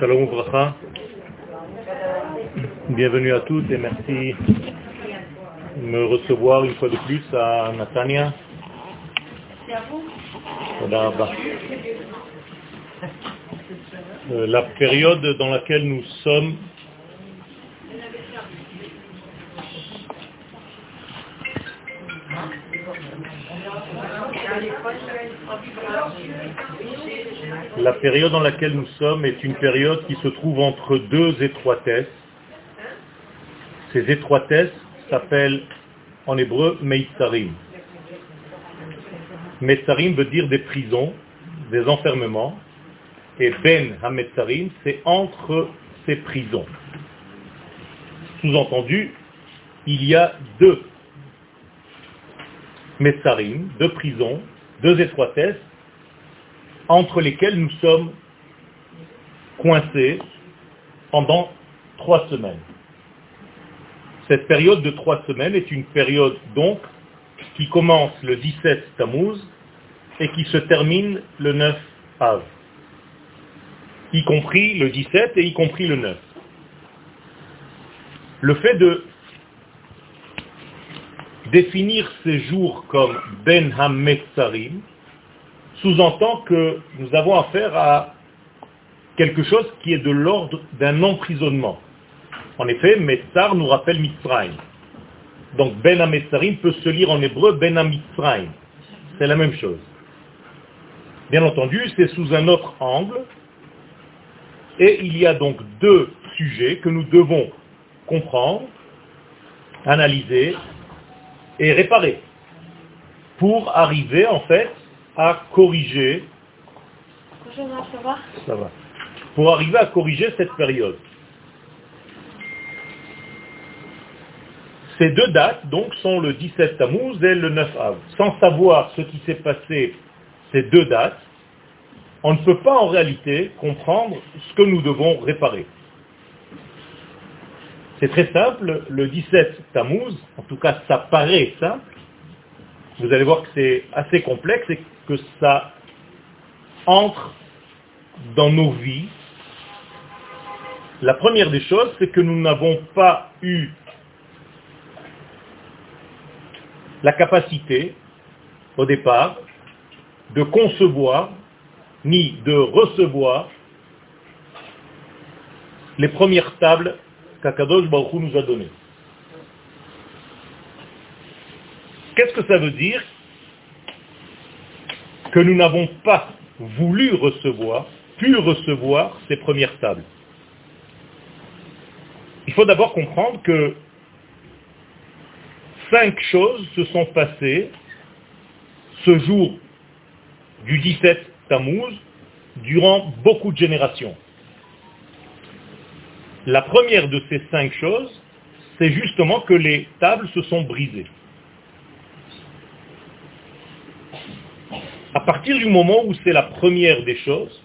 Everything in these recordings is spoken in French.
Shalom Bracha. Bienvenue à tous et merci de me recevoir une fois de plus à Natania. Euh, La période dans laquelle nous sommes La période dans laquelle nous sommes est une période qui se trouve entre deux étroitesses. Ces étroitesses s'appellent en hébreu Meitzarim. Meitzarim veut dire des prisons, des enfermements. Et Ben HaMetzarim, c'est entre ces prisons. Sous-entendu, il y a deux Metzarim, deux prisons, deux étroitesses, entre lesquelles nous sommes coincés pendant trois semaines. Cette période de trois semaines est une période donc qui commence le 17 Tammuz et qui se termine le 9 Av, y compris le 17 et y compris le 9. Le fait de définir ces jours comme Ben HaMetzarim sous-entend que nous avons affaire à quelque chose qui est de l'ordre d'un emprisonnement. En effet, Metzar nous rappelle Mitzrayim. Donc Ben HaMetzarim peut se lire en hébreu Ben HaMitzrayim. C'est la même chose. Bien entendu, c'est sous un autre angle. Et il y a donc deux sujets que nous devons comprendre, analyser et réparer pour arriver en fait à corriger ça va. Pour arriver à corriger cette période. Ces deux dates, donc, sont le 17 Tammuz et le 9 Av. Sans savoir ce qui s'est passé ces deux dates, on ne peut pas en réalité comprendre ce que nous devons réparer. C'est très simple, le 17 Tammuz, en tout cas ça paraît simple, vous allez voir que c'est assez complexe et que ça entre dans nos vies. La première des choses, c'est que nous n'avons pas eu la capacité, au départ, de concevoir ni de recevoir les premières tables qu'Akadosh Baruch nous a données. Qu'est-ce que ça veut dire Que nous n'avons pas voulu recevoir, pu recevoir ces premières tables. Il faut d'abord comprendre que cinq choses se sont passées ce jour du 17 Tammuz durant beaucoup de générations. La première de ces cinq choses, c'est justement que les tables se sont brisées. À partir du moment où c'est la première des choses,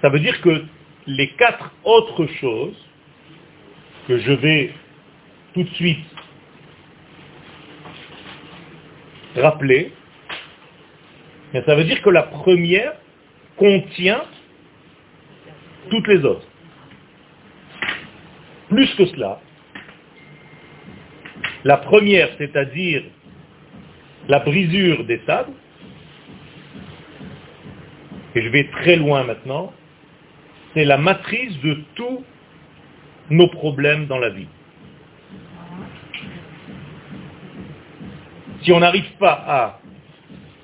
ça veut dire que les quatre autres choses que je vais tout de suite rappeler, ça veut dire que la première contient toutes les autres. Plus que cela, la première, c'est-à-dire la brisure des tables, et je vais très loin maintenant, c'est la matrice de tous nos problèmes dans la vie. Si on n'arrive pas à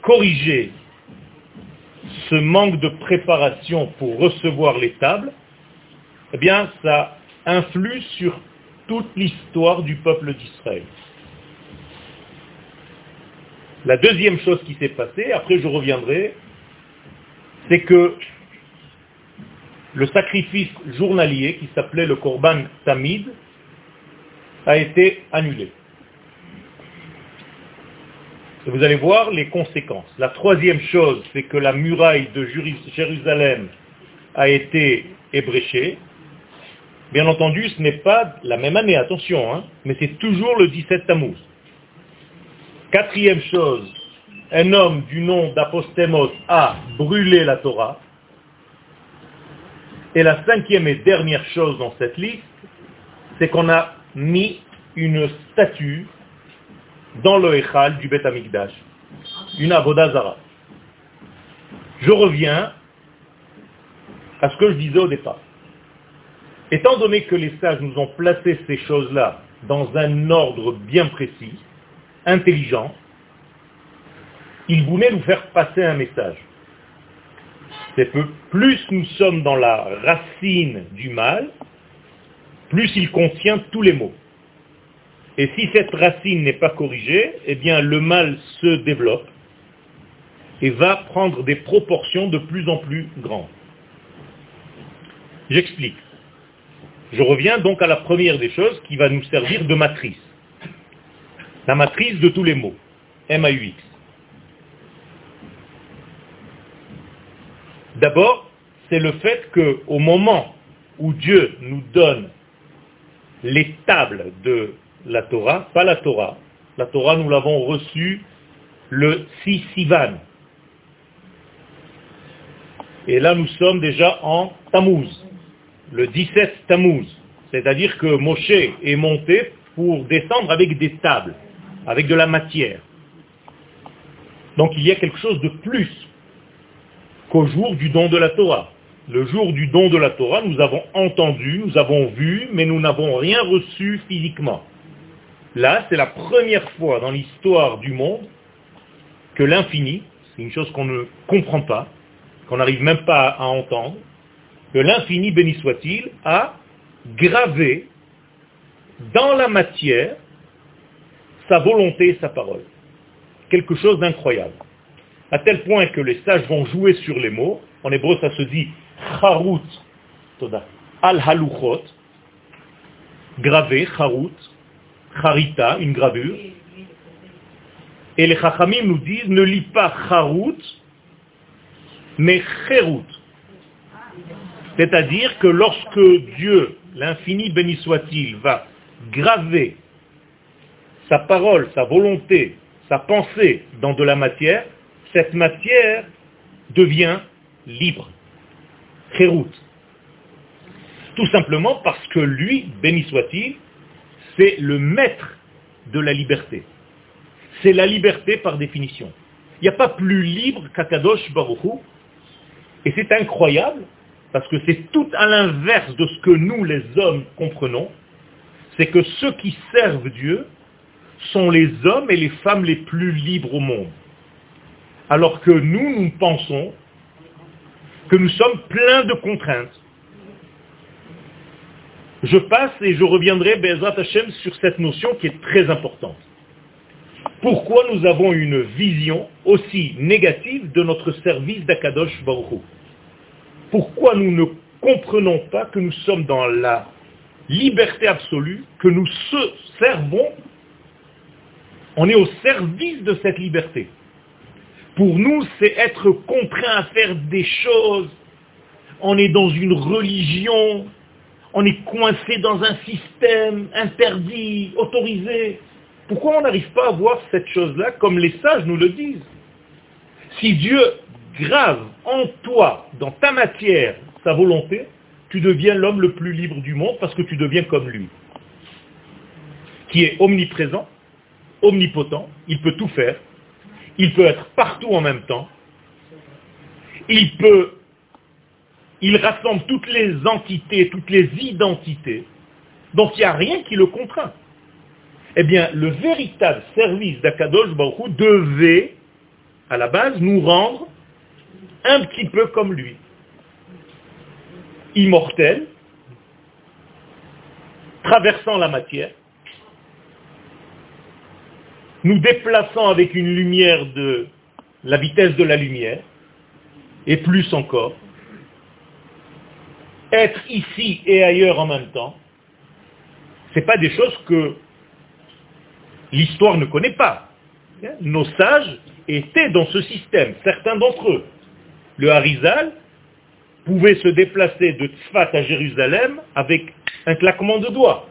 corriger ce manque de préparation pour recevoir les tables, eh bien, ça influe sur toute l'histoire du peuple d'Israël. La deuxième chose qui s'est passée, après je reviendrai, c'est que le sacrifice journalier qui s'appelait le Korban Tamid a été annulé. Vous allez voir les conséquences. La troisième chose, c'est que la muraille de Jérusalem a été ébréchée. Bien entendu, ce n'est pas la même année, attention, hein, mais c'est toujours le 17 Tammuz. Quatrième chose, un homme du nom d'Apostémos a brûlé la Torah. Et la cinquième et dernière chose dans cette liste, c'est qu'on a mis une statue dans le Echal du Beth Amikdash, une Avodazara. Je reviens à ce que je disais au départ. Étant donné que les sages nous ont placé ces choses-là dans un ordre bien précis, intelligent, ils voulaient nous faire passer un message. C'est que plus nous sommes dans la racine du mal, plus il contient tous les mots. Et si cette racine n'est pas corrigée, eh bien le mal se développe et va prendre des proportions de plus en plus grandes. J'explique. Je reviens donc à la première des choses qui va nous servir de matrice. La matrice de tous les mots. M-A-U-X. D'abord, c'est le fait qu'au moment où Dieu nous donne les tables de la Torah, pas la Torah, la Torah nous l'avons reçue le 6 Sivan. Et là nous sommes déjà en Tammuz, le 17 Tammuz. C'est-à-dire que Moshe est monté pour descendre avec des tables, avec de la matière. Donc il y a quelque chose de plus qu'au jour du don de la Torah. Le jour du don de la Torah, nous avons entendu, nous avons vu, mais nous n'avons rien reçu physiquement. Là, c'est la première fois dans l'histoire du monde que l'infini, c'est une chose qu'on ne comprend pas, qu'on n'arrive même pas à entendre, que l'infini, béni soit-il, a gravé dans la matière sa volonté et sa parole. Quelque chose d'incroyable. À tel point que les sages vont jouer sur les mots. En hébreu, ça se dit charut, al haluchot, gravé, charut, charita, une gravure. Et les chachamim nous disent, ne lis pas charut, mais cherut. C'est-à-dire que lorsque Dieu, l'infini béni soit-il, va graver sa parole, sa volonté, sa pensée dans de la matière, cette matière devient libre. Cherut. Tout simplement parce que lui, béni soit-il, c'est le maître de la liberté. C'est la liberté par définition. Il n'y a pas plus libre qu'Akadosh Baruchou. Et c'est incroyable, parce que c'est tout à l'inverse de ce que nous, les hommes, comprenons. C'est que ceux qui servent Dieu sont les hommes et les femmes les plus libres au monde. Alors que nous, nous pensons que nous sommes pleins de contraintes je passe et je reviendrai, Bezrat Hashem, sur cette notion qui est très importante. Pourquoi nous avons une vision aussi négative de notre service d'Akadosh Baruch Pourquoi nous ne comprenons pas que nous sommes dans la liberté absolue, que nous se servons, on est au service de cette liberté. Pour nous, c'est être contraint à faire des choses. On est dans une religion on est coincé dans un système interdit, autorisé. Pourquoi on n'arrive pas à voir cette chose-là comme les sages nous le disent? Si Dieu grave en toi, dans ta matière, sa volonté, tu deviens l'homme le plus libre du monde parce que tu deviens comme lui, qui est omniprésent, omnipotent, il peut tout faire, il peut être partout en même temps, il peut il rassemble toutes les entités, toutes les identités. Donc il n'y a rien qui le contraint. Eh bien, le véritable service d'Akadosh Baruch devait, à la base, nous rendre un petit peu comme lui. Immortel, traversant la matière, nous déplaçant avec une lumière de la vitesse de la lumière, et plus encore, être ici et ailleurs en même temps, ce pas des choses que l'histoire ne connaît pas. Nos sages étaient dans ce système, certains d'entre eux. Le Harizal pouvait se déplacer de Tzfat à Jérusalem avec un claquement de doigts.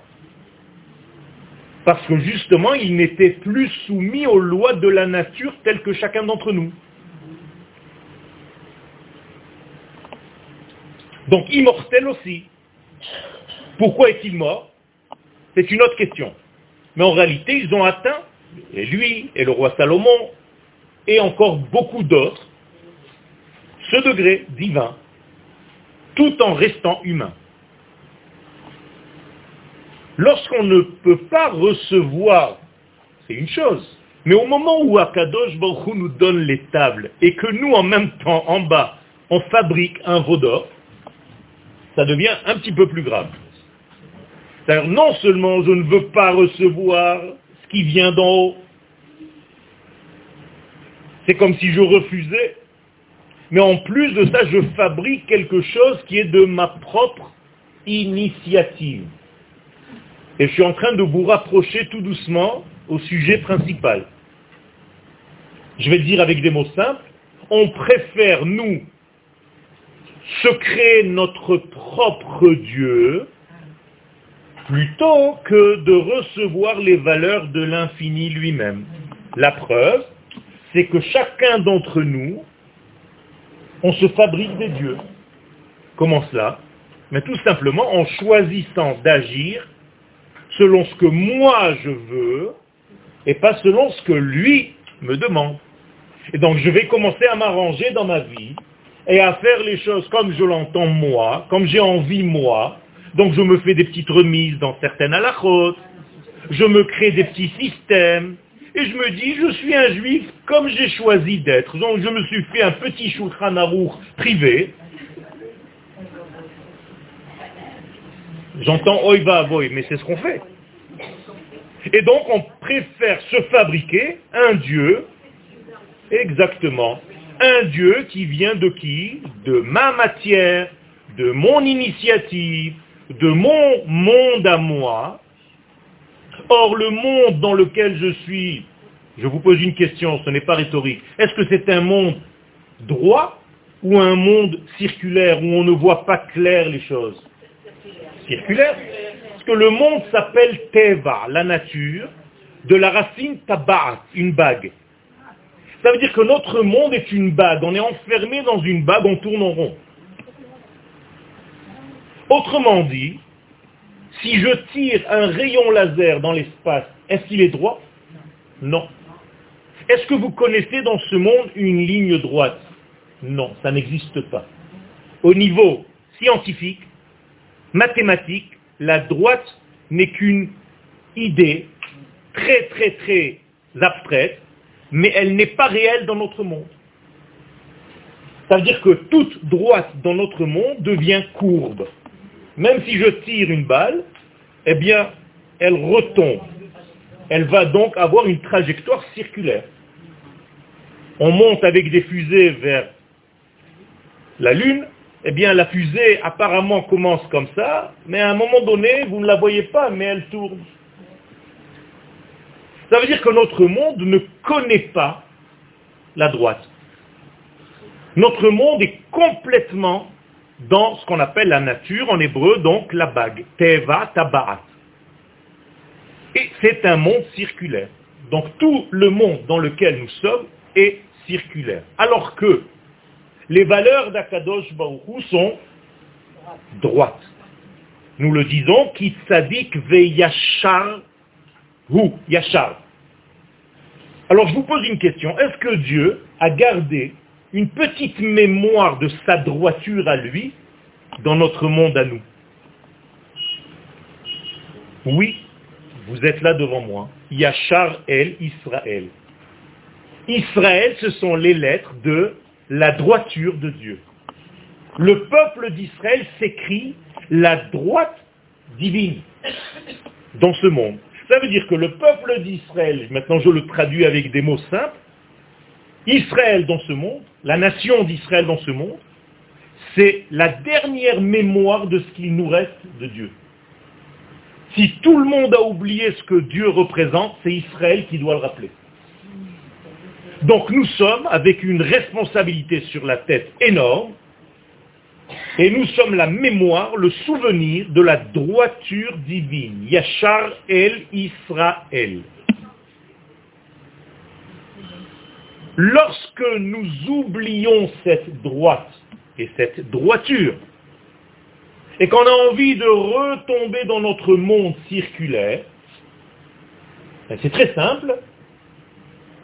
Parce que justement, il n'était plus soumis aux lois de la nature telles que chacun d'entre nous. Donc immortel aussi. Pourquoi est-il mort? C'est une autre question. Mais en réalité, ils ont atteint, et lui, et le roi Salomon, et encore beaucoup d'autres, ce degré divin, tout en restant humain. Lorsqu'on ne peut pas recevoir, c'est une chose, mais au moment où Akadosh Baruch nous donne les tables et que nous, en même temps, en bas, on fabrique un veau d'or, ça devient un petit peu plus grave. C'est-à-dire, non seulement je ne veux pas recevoir ce qui vient d'en haut, c'est comme si je refusais, mais en plus de ça, je fabrique quelque chose qui est de ma propre initiative. Et je suis en train de vous rapprocher tout doucement au sujet principal. Je vais dire avec des mots simples, on préfère, nous, se créer notre propre Dieu plutôt que de recevoir les valeurs de l'infini lui-même. La preuve, c'est que chacun d'entre nous, on se fabrique des dieux. Comment cela? Mais tout simplement en choisissant d'agir selon ce que moi je veux et pas selon ce que lui me demande. Et donc je vais commencer à m'arranger dans ma vie et à faire les choses comme je l'entends moi, comme j'ai envie moi. Donc je me fais des petites remises dans certaines halachot, je me crée des petits systèmes, et je me dis, je suis un juif comme j'ai choisi d'être. Donc je me suis fait un petit shulchan privé. J'entends oiva boy, mais c'est ce qu'on fait. Et donc on préfère se fabriquer un Dieu, exactement, un Dieu qui vient de qui? De ma matière, de mon initiative, de mon monde à moi. Or, le monde dans lequel je suis, je vous pose une question, ce n'est pas rhétorique, est-ce que c'est un monde droit ou un monde circulaire où on ne voit pas clair les choses? Circulaire Parce que le monde s'appelle Teva, la nature, de la racine Tabat, une bague. Ça veut dire que notre monde est une bague. On est enfermé dans une bague, on tourne en rond. Autrement dit, si je tire un rayon laser dans l'espace, est-ce qu'il est droit? Non. Est-ce que vous connaissez dans ce monde une ligne droite? Non, ça n'existe pas. Au niveau scientifique, mathématique, la droite n'est qu'une idée très très très abstraite mais elle n'est pas réelle dans notre monde. Ça veut dire que toute droite dans notre monde devient courbe. Même si je tire une balle, eh bien, elle retombe. Elle va donc avoir une trajectoire circulaire. On monte avec des fusées vers la Lune, eh bien la fusée apparemment commence comme ça, mais à un moment donné, vous ne la voyez pas, mais elle tourne. Ça veut dire que notre monde ne connaît pas la droite. Notre monde est complètement dans ce qu'on appelle la nature, en hébreu, donc la bague. Teva tabaat. Et c'est un monde circulaire. Donc tout le monde dans lequel nous sommes est circulaire. Alors que les valeurs d'Akadosh Baruch sont droites. Nous le disons, qui tzadik ve yachar yachar. Alors je vous pose une question. Est-ce que Dieu a gardé une petite mémoire de sa droiture à lui dans notre monde à nous? Oui, vous êtes là devant moi. Yachar El Israël. Israël, ce sont les lettres de la droiture de Dieu. Le peuple d'Israël s'écrit la droite divine dans ce monde. Ça veut dire que le peuple d'Israël, maintenant je le traduis avec des mots simples, Israël dans ce monde, la nation d'Israël dans ce monde, c'est la dernière mémoire de ce qu'il nous reste de Dieu. Si tout le monde a oublié ce que Dieu représente, c'est Israël qui doit le rappeler. Donc nous sommes avec une responsabilité sur la tête énorme, et nous sommes la mémoire, le souvenir de la droiture divine. Yachar el Israël. Lorsque nous oublions cette droite et cette droiture, et qu'on a envie de retomber dans notre monde circulaire, ben, c'est très simple.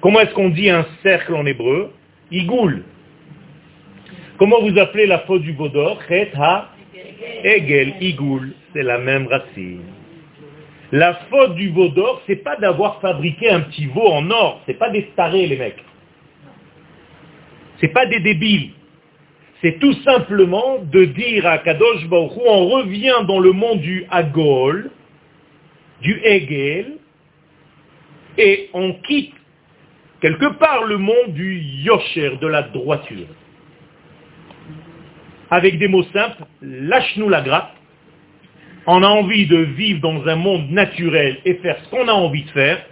Comment est-ce qu'on dit un cercle en hébreu Igoul. Comment vous appelez la faute du Vaudor Chet ha Egel, Igoul. C'est la même racine. La faute du veau d'or, c'est pas d'avoir fabriqué un petit veau en or. C'est pas des starés, les mecs. C'est pas des débiles. C'est tout simplement de dire à Kadosh Baruch on revient dans le monde du Agol, du Hegel, et on quitte quelque part le monde du Yosher, de la droiture. Avec des mots simples, lâche-nous la grappe, on a envie de vivre dans un monde naturel et faire ce qu'on a envie de faire,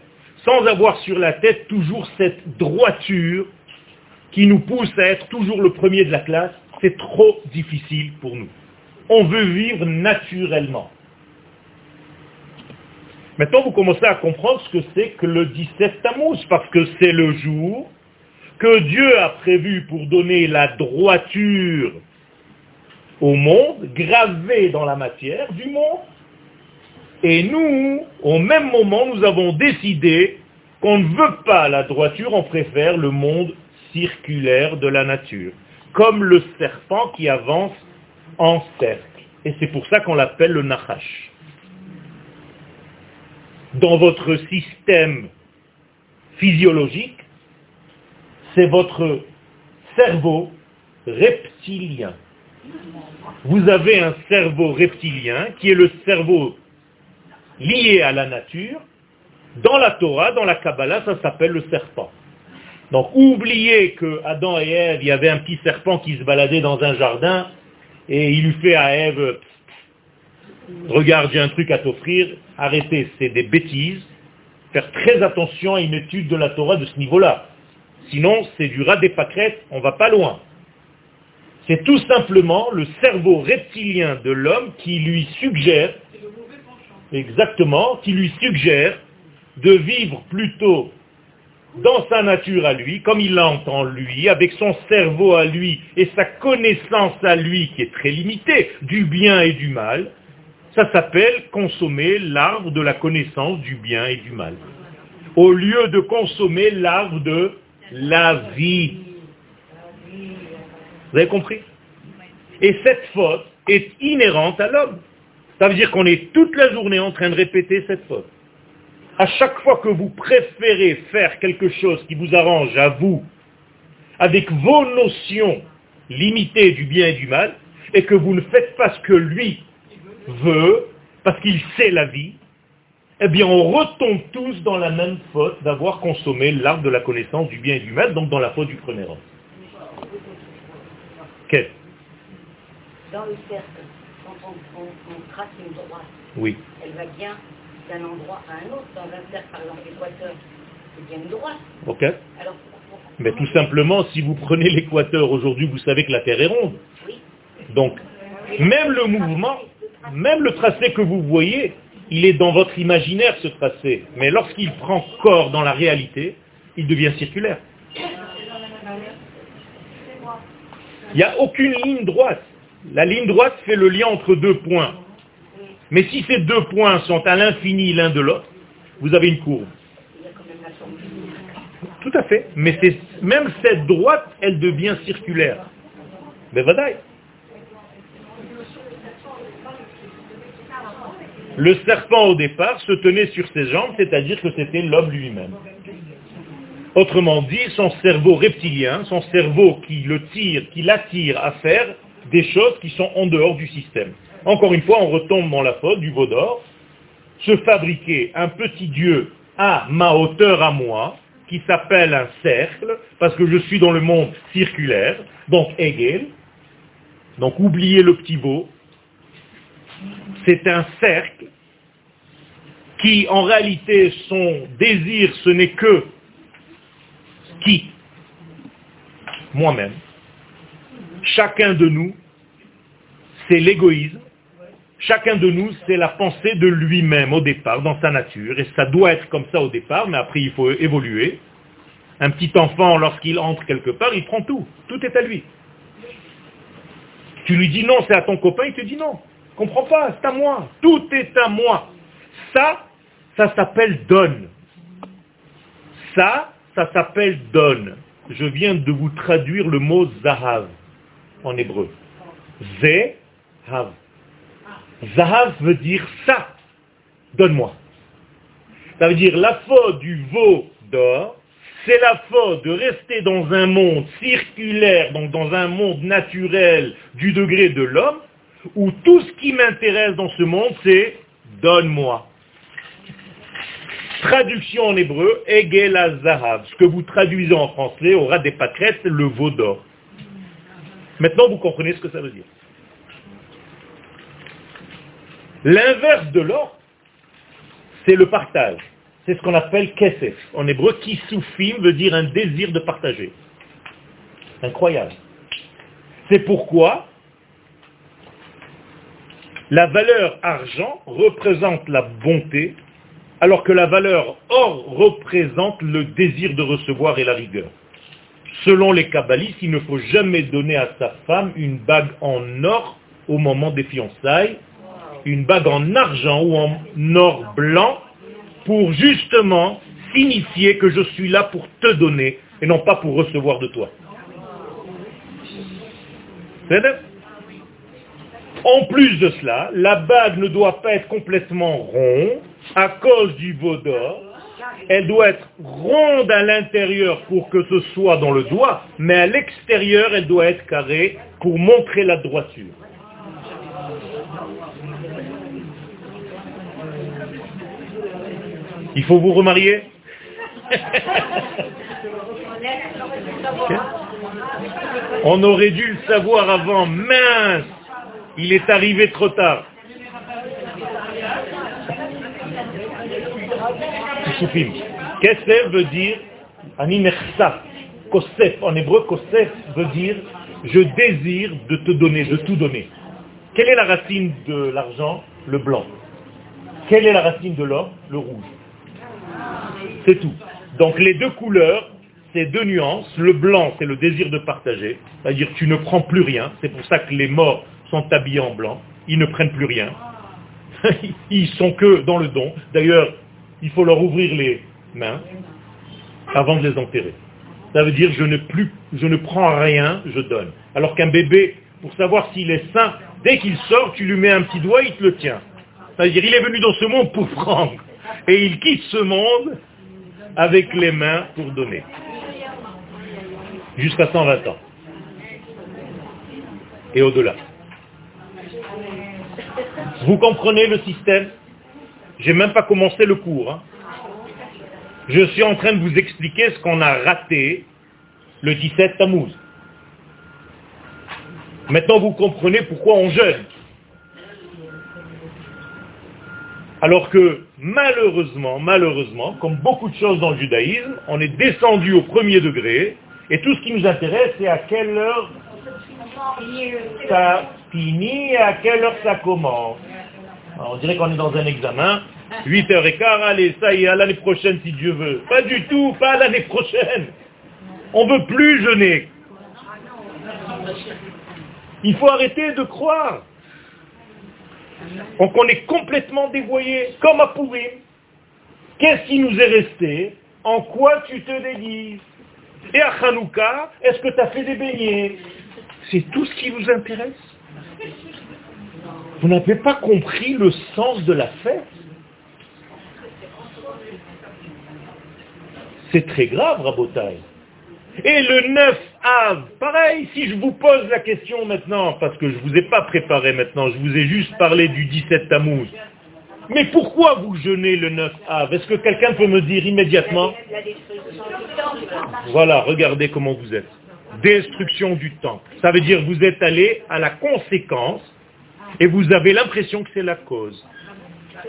sans avoir sur la tête toujours cette droiture qui nous pousse à être toujours le premier de la classe, c'est trop difficile pour nous. On veut vivre naturellement. Maintenant, vous commencez à comprendre ce que c'est que le 17 Tammuz, parce que c'est le jour que Dieu a prévu pour donner la droiture au monde, gravé dans la matière du monde. Et nous, au même moment, nous avons décidé qu'on ne veut pas la droiture, on préfère le monde circulaire de la nature, comme le serpent qui avance en cercle. Et c'est pour ça qu'on l'appelle le Nachash. Dans votre système physiologique, c'est votre cerveau reptilien vous avez un cerveau reptilien qui est le cerveau lié à la nature. Dans la Torah, dans la Kabbalah, ça s'appelle le serpent. Donc oubliez que Adam et Ève, il y avait un petit serpent qui se baladait dans un jardin et il lui fait à Ève, regarde, j'ai un truc à t'offrir, arrêtez, c'est des bêtises. Faire très attention à une étude de la Torah de ce niveau-là. Sinon, c'est du rat des pâquerettes, on va pas loin. C'est tout simplement le cerveau reptilien de l'homme qui lui suggère, exactement, qui lui suggère de vivre plutôt dans sa nature à lui, comme il l'entend lui, avec son cerveau à lui et sa connaissance à lui qui est très limitée du bien et du mal, ça s'appelle consommer l'arbre de la connaissance du bien et du mal. Au lieu de consommer l'arbre de la vie. Vous avez compris? Et cette faute est inhérente à l'homme. Ça veut dire qu'on est toute la journée en train de répéter cette faute. À chaque fois que vous préférez faire quelque chose qui vous arrange à vous, avec vos notions limitées du bien et du mal, et que vous ne faites pas ce que lui veut, parce qu'il sait la vie, eh bien on retombe tous dans la même faute d'avoir consommé l'arbre de la connaissance du bien et du mal, donc dans la faute du premier homme. Quel Dans le cercle, quand on, trace une droite, oui. elle va bien d'un endroit à un autre. Dans un cercle, par exemple, l'équateur, c'est bien une droite. Ok. Alors, Mais tout simplement, si vous prenez l'équateur aujourd'hui, vous savez que la Terre est ronde. Oui. Donc, même le mouvement, même le tracé que vous voyez, il est dans votre imaginaire ce tracé. Mais lorsqu'il prend corps dans la réalité, il devient circulaire. Il n'y a aucune ligne droite. La ligne droite fait le lien entre deux points. Mais si ces deux points sont à l'infini l'un de l'autre, vous avez une courbe. Tout à fait. Mais même cette droite, elle devient circulaire. Mais vadaï. Le serpent au départ se tenait sur ses jambes, c'est-à-dire que c'était l'homme lui-même. Autrement dit, son cerveau reptilien, son cerveau qui le tire, qui l'attire à faire des choses qui sont en dehors du système. Encore une fois, on retombe dans la faute du veau d'or, se fabriquer un petit dieu à ma hauteur à moi, qui s'appelle un cercle, parce que je suis dans le monde circulaire, donc Hegel, donc oubliez le petit veau, c'est un cercle qui en réalité son désir ce n'est que qui? Moi-même. Chacun de nous, c'est l'égoïsme. Chacun de nous, c'est la pensée de lui-même au départ, dans sa nature. Et ça doit être comme ça au départ, mais après il faut évoluer. Un petit enfant, lorsqu'il entre quelque part, il prend tout. Tout est à lui. Tu lui dis non, c'est à ton copain, il te dit non. Comprends pas, c'est à moi. Tout est à moi. Ça, ça s'appelle donne. Ça, ça s'appelle donne. Je viens de vous traduire le mot zahav en hébreu. Zehav. Zahav veut dire ça. Donne-moi. Ça veut dire la faute du veau d'or, c'est la faute de rester dans un monde circulaire, donc dans un monde naturel du degré de l'homme, où tout ce qui m'intéresse dans ce monde, c'est donne-moi. Traduction en hébreu, Egel Zahav. Ce que vous traduisez en français aura des pâquerettes, le veau d'or. Maintenant, vous comprenez ce que ça veut dire. L'inverse de l'or, c'est le partage. C'est ce qu'on appelle kesef. En hébreu, kisufim veut dire un désir de partager. Incroyable. C'est pourquoi la valeur argent représente la bonté, alors que la valeur or représente le désir de recevoir et la rigueur. Selon les kabbalistes, il ne faut jamais donner à sa femme une bague en or au moment des fiançailles, une bague en argent ou en or blanc pour justement signifier que je suis là pour te donner et non pas pour recevoir de toi. En plus de cela, la bague ne doit pas être complètement ronde à cause du veau d'or. Elle doit être ronde à l'intérieur pour que ce soit dans le doigt, mais à l'extérieur, elle doit être carrée pour montrer la droiture. Il faut vous remarier? On aurait dû le savoir avant. Mince Il est arrivé trop tard. Kesef veut dire. Kosef. En hébreu, Kosef veut dire je désire de te donner, de tout donner. Quelle est la racine de l'argent? Le blanc. Quelle est la racine de l'or? Le rouge. C'est tout. Donc les deux couleurs, c'est deux nuances. Le blanc, c'est le désir de partager. C'est-à-dire tu ne prends plus rien. C'est pour ça que les morts sont habillés en blanc. Ils ne prennent plus rien. Ils sont que dans le don. D'ailleurs, il faut leur ouvrir les mains avant de les enterrer. Ça veut dire je ne, plus, je ne prends rien, je donne. Alors qu'un bébé, pour savoir s'il est sain, dès qu'il sort, tu lui mets un petit doigt, il te le tient. C'est-à-dire il est venu dans ce monde pour prendre. Et il quitte ce monde avec les mains pour donner. Jusqu'à 120 ans. Et au-delà. Vous comprenez le système? J'ai même pas commencé le cours. Hein. Je suis en train de vous expliquer ce qu'on a raté le 17 Tammuz. Maintenant, vous comprenez pourquoi on jeûne. Alors que malheureusement, malheureusement, comme beaucoup de choses dans le judaïsme, on est descendu au premier degré, et tout ce qui nous intéresse, c'est à quelle heure ça finit et à quelle heure ça commence. on dirait qu'on est dans un examen, 8h15, allez, ça y est, à l'année prochaine si Dieu veut. Pas du tout, pas l'année prochaine. On ne veut plus jeûner. Il faut arrêter de croire. Donc on est complètement dévoyé, comme à Pourim. Qu'est-ce qui nous est resté En quoi tu te déguises Et à Hanouka, est-ce que tu as fait des beignets? C'est tout ce qui vous intéresse? Vous n'avez pas compris le sens de la fête C'est très grave, Rabotaille. Et le 9 Av, pareil, si je vous pose la question maintenant, parce que je ne vous ai pas préparé maintenant, je vous ai juste parlé du 17 Tammuz. Mais pourquoi vous jeûnez le 9 Av Est-ce que quelqu'un peut me dire immédiatement? Voilà, regardez comment vous êtes. Destruction du temple. Ça veut dire que vous êtes allé à la conséquence et vous avez l'impression que c'est la cause.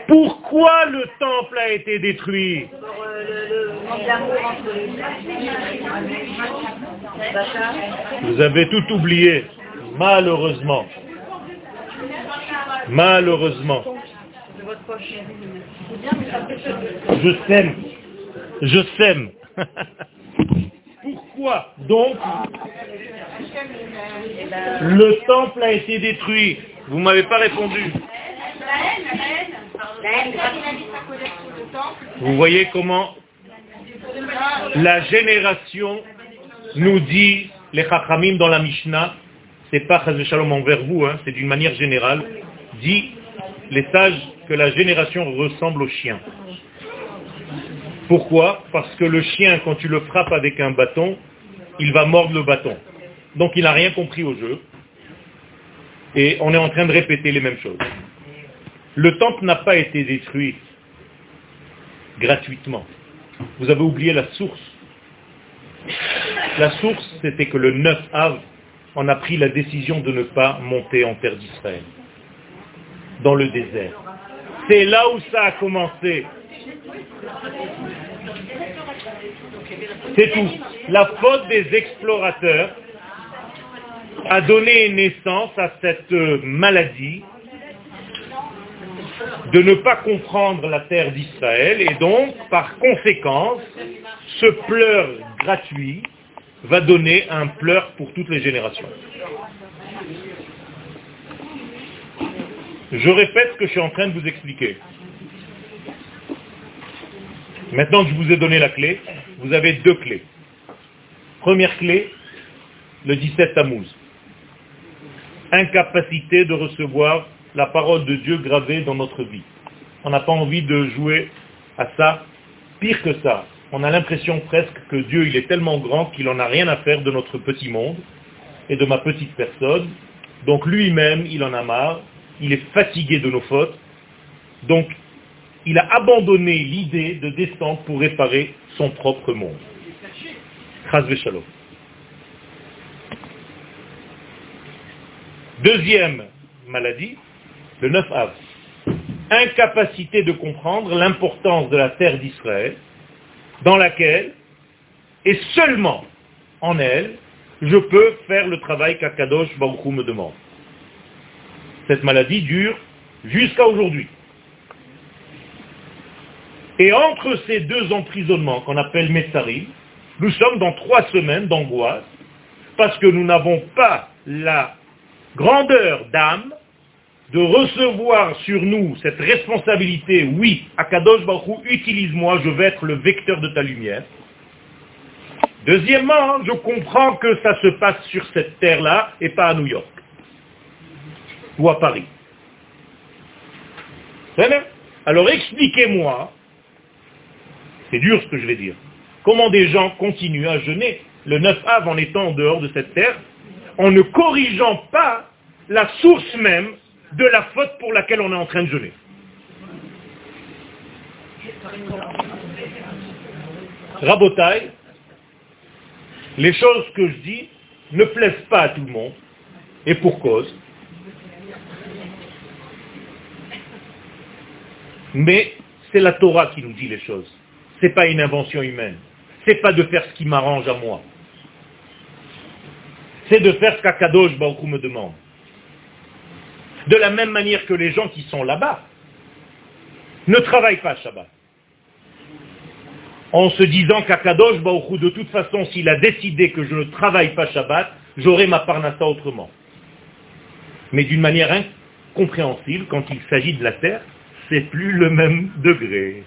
Pourquoi le temple a été détruit? Vous avez tout oublié, malheureusement. Malheureusement. Je sème. Je sème. Donc le temple a été détruit Vous m'avez pas répondu. Vous voyez comment la génération nous dit, les chachamim dans la Mishnah, c'est pas Shalom envers vous, hein, c'est d'une manière générale, dit les sages que la génération ressemble au chien. Pourquoi Parce que le chien, quand tu le frappes avec un bâton, il va mordre le bâton. Donc il n'a rien compris au jeu. Et on est en train de répéter les mêmes choses. Le temple n'a pas été détruit gratuitement. Vous avez oublié la source. La source, c'était que le 9 av, on a pris la décision de ne pas monter en terre d'Israël, dans le désert. C'est là où ça a commencé. C'est tout. La faute des explorateurs a donné naissance à cette maladie de ne pas comprendre la terre d'Israël et donc, par conséquence, ce pleur gratuit va donner un pleur pour toutes les générations. Je répète ce que je suis en train de vous expliquer. Maintenant que je vous ai donné la clé, vous avez deux clés. Première clé, le 17 Tammuz. Incapacité de recevoir la parole de Dieu gravée dans notre vie. On n'a pas envie de jouer à ça. Pire que ça, on a l'impression presque que Dieu il est tellement grand qu'il n'en a rien à faire de notre petit monde et de ma petite personne. Donc lui-même, il en a marre, il est fatigué de nos fautes. Donc il a abandonné l'idée de descendre pour réparer son propre monde. Deuxième maladie, le 9 av. Incapacité de comprendre l'importance de la terre d'Israël, dans laquelle, et seulement en elle, je peux faire le travail qu'Akadosh Baruch me demande. Cette maladie dure jusqu'à aujourd'hui. Et entre ces deux emprisonnements qu'on appelle Messarim, nous sommes dans trois semaines d'angoisse parce que nous n'avons pas la grandeur d'âme de recevoir sur nous cette responsabilité, oui, Akadosh Baruch utilise-moi, je vais être le vecteur de ta lumière. Deuxièmement, je comprends que ça se passe sur cette terre-là et pas à New York ou à Paris. Alors expliquez-moi, c'est dur ce que je vais dire, comment des gens continuent à jeûner le 9 av en étant en dehors de cette terre, en ne corrigeant pas la source même de la faute pour laquelle on est en train de jeûner. Rabotaille, les choses que je dis ne plaisent pas à tout le monde, et pour cause. Mais c'est la Torah qui nous dit les choses. Ce n'est pas une invention humaine. Ce n'est pas de faire ce qui m'arrange à moi. C'est de faire ce qu'Akadosh Baruch me demande. De la même manière que les gens qui sont là-bas ne travaillent pas Shabbat. En se disant qu'Akadosh Baruch de toute façon, s'il a décidé que je ne travaille pas Shabbat, j'aurai ma parnassa autrement. Mais d'une manière incompréhensible, quand il s'agit de la terre, c'est plus le même degré.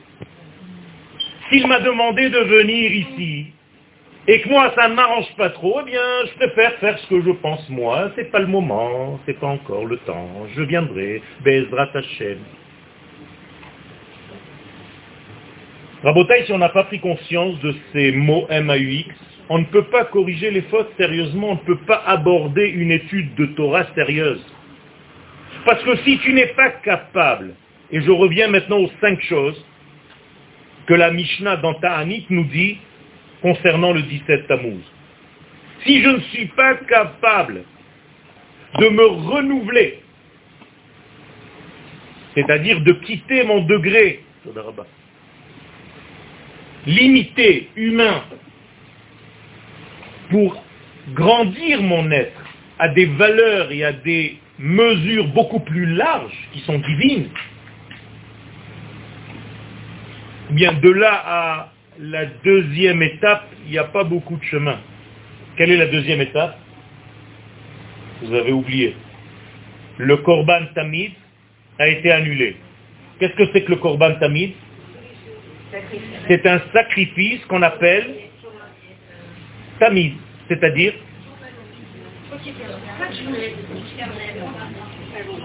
S'il m'a demandé de venir ici, et que moi ça ne m'arrange pas trop, eh bien je préfère faire ce que je pense moi, c'est pas le moment, c'est pas encore le temps, je viendrai, Bezrat Hashem. Rabotaï, si on n'a pas pris conscience de ces mots MAUX, on ne peut pas corriger les fautes sérieusement, on ne peut pas aborder une étude de Torah sérieuse. Parce que si tu n'es pas capable, et je reviens maintenant aux cinq choses que la Mishnah dans Ta'anit nous dit, concernant le 17 Tammuz. Si je ne suis pas capable de me renouveler, c'est-à-dire de quitter mon degré limité, humain, pour grandir mon être à des valeurs et à des mesures beaucoup plus larges qui sont divines, eh bien de là à la deuxième étape, il n'y a pas beaucoup de chemin. Quelle est la deuxième étape? Vous avez oublié. le korban tamid a été annulé. Qu'est-ce que c'est que le korban tamid? C'est un sacrifice qu'on appelle tamid, c'est-à-dire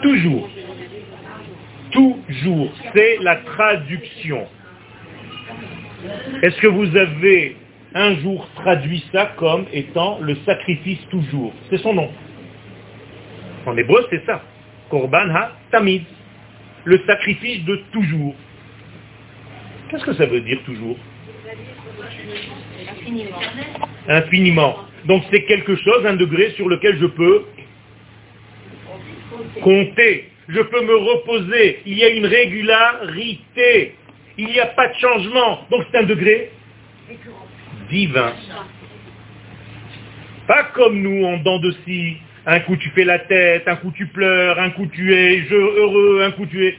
toujours. Toujours. C'est la traduction. Est-ce que vous avez un jour traduit ça comme étant le sacrifice toujours? C'est son nom. En hébreu, c'est ça. Korban ha tamid. Le sacrifice de toujours. Qu'est-ce que ça veut dire toujours? Infiniment. Infiniment. Donc c'est quelque chose, un degré sur lequel je peux compter. Je peux me reposer. Il y a une régularité. Il n'y a pas de changement. Donc c'est un degré divin. Pas comme nous en dents de scie. Un coup tu fais la tête, un coup tu pleures, un coup tu es heureux, un coup tu es...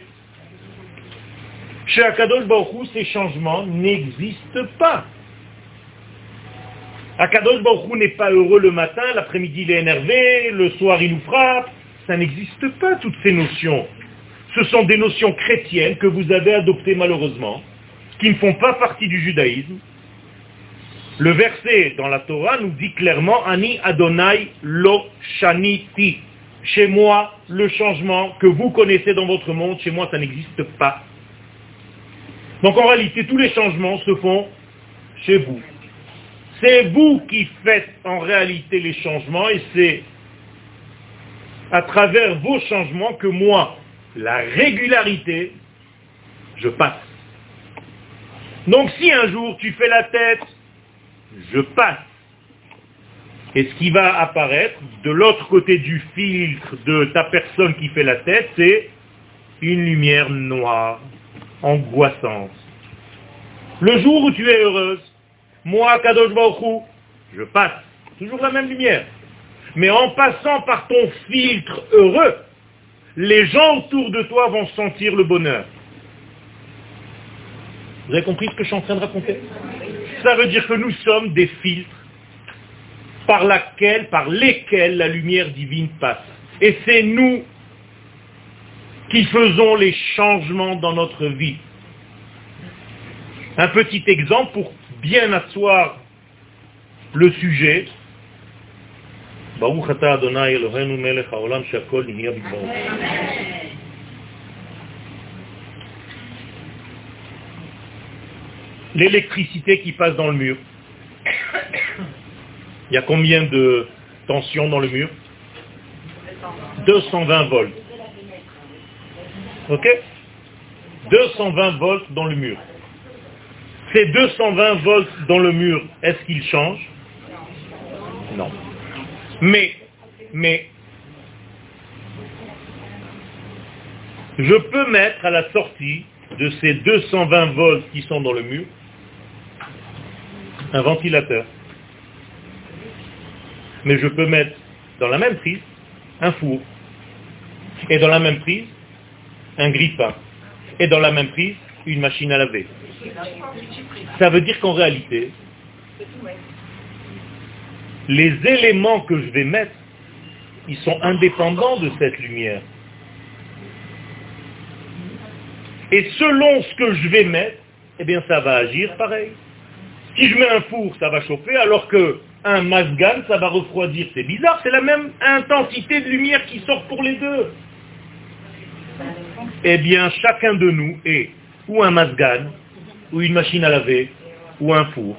Chez Akadosh Baruch Hu, ces changements n'existent pas. Akadosh Baruch Hu n'est pas heureux le matin, l'après-midi il est énervé, le soir il nous frappe. Ça n'existe pas toutes ces notions. Ce sont des notions chrétiennes que vous avez adoptées malheureusement, qui ne font pas partie du judaïsme, le verset dans la Torah nous dit clairement Ani Adonai lo shaniti. Chez moi, le changement que vous connaissez dans votre monde, chez moi, ça n'existe pas. Donc en réalité, tous les changements se font chez vous. C'est vous qui faites en réalité les changements et c'est à travers vos changements que moi, la régularité, je passe. Donc si un jour tu fais la tête, je passe. Et ce qui va apparaître de l'autre côté du filtre de ta personne qui fait la tête, c'est une lumière noire, angoissante. Le jour où tu es heureuse, moi, Kadosh Baruch je passe. Toujours la même lumière. Mais en passant par ton filtre heureux, les gens autour de toi vont sentir le bonheur. Vous avez compris ce que je suis en train de raconter? Ça veut dire que nous sommes des filtres par, laquelle, par lesquels la lumière divine passe. Et c'est nous qui faisons les changements dans notre vie. Un petit exemple pour bien asseoir le sujet. L'électricité qui passe dans le mur. Il y a combien de tension dans le mur? 220 volts. Ok? 220 volts dans le mur. Ces 220 volts dans le mur, est-ce qu'ils changent? Non. Mais, mais, je peux mettre à la sortie de ces 220 volts qui sont dans le mur un ventilateur. Mais je peux mettre dans la même prise un four. Et dans la même prise, un grille-pain. Et dans la même prise, une machine à laver. Ça veut dire qu'en réalité, les éléments que je vais mettre, ils sont indépendants de cette lumière. Et selon ce que je vais mettre, eh bien ça va agir pareil. Si je mets un four, ça va chauffer, alors que un masgan, ça va refroidir. C'est bizarre, c'est la même intensité de lumière qui sort pour les deux. Eh bien, chacun de nous est ou un masgan, ou une machine à laver, ou un four.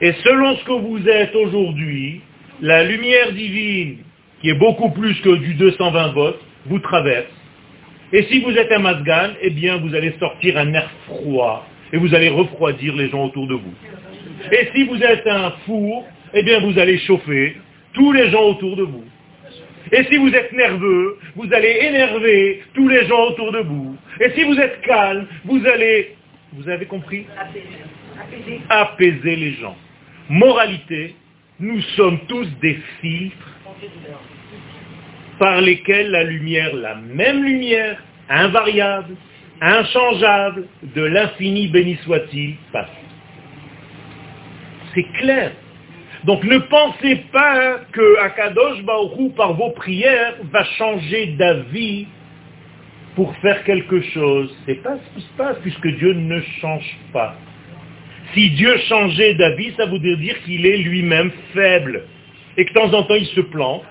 Et selon ce que vous êtes aujourd'hui, la lumière divine, qui est beaucoup plus que du 220 volts, vous traverse. Et si vous êtes un masgan, eh bien vous allez sortir un air froid et vous allez refroidir les gens autour de vous. Et si vous êtes un four, eh bien vous allez chauffer tous les gens autour de vous. Et si vous êtes nerveux, vous allez énerver tous les gens autour de vous. Et si vous êtes calme, vous allez, vous avez compris? Apaiser. Apaiser les gens. Moralité, nous sommes tous des filtres par lesquels la lumière, la même lumière, invariable, inchangeable, de l'infini béni soit-il, passe. C'est clair. Donc ne pensez pas que Akadosh Baoru, par vos prières, va changer d'avis pour faire quelque chose. C'est pas ce qui se passe, puisque Dieu ne change pas. Si Dieu changeait d'avis, ça voudrait dire qu'il est lui-même faible. Et que de temps en temps, il se plante.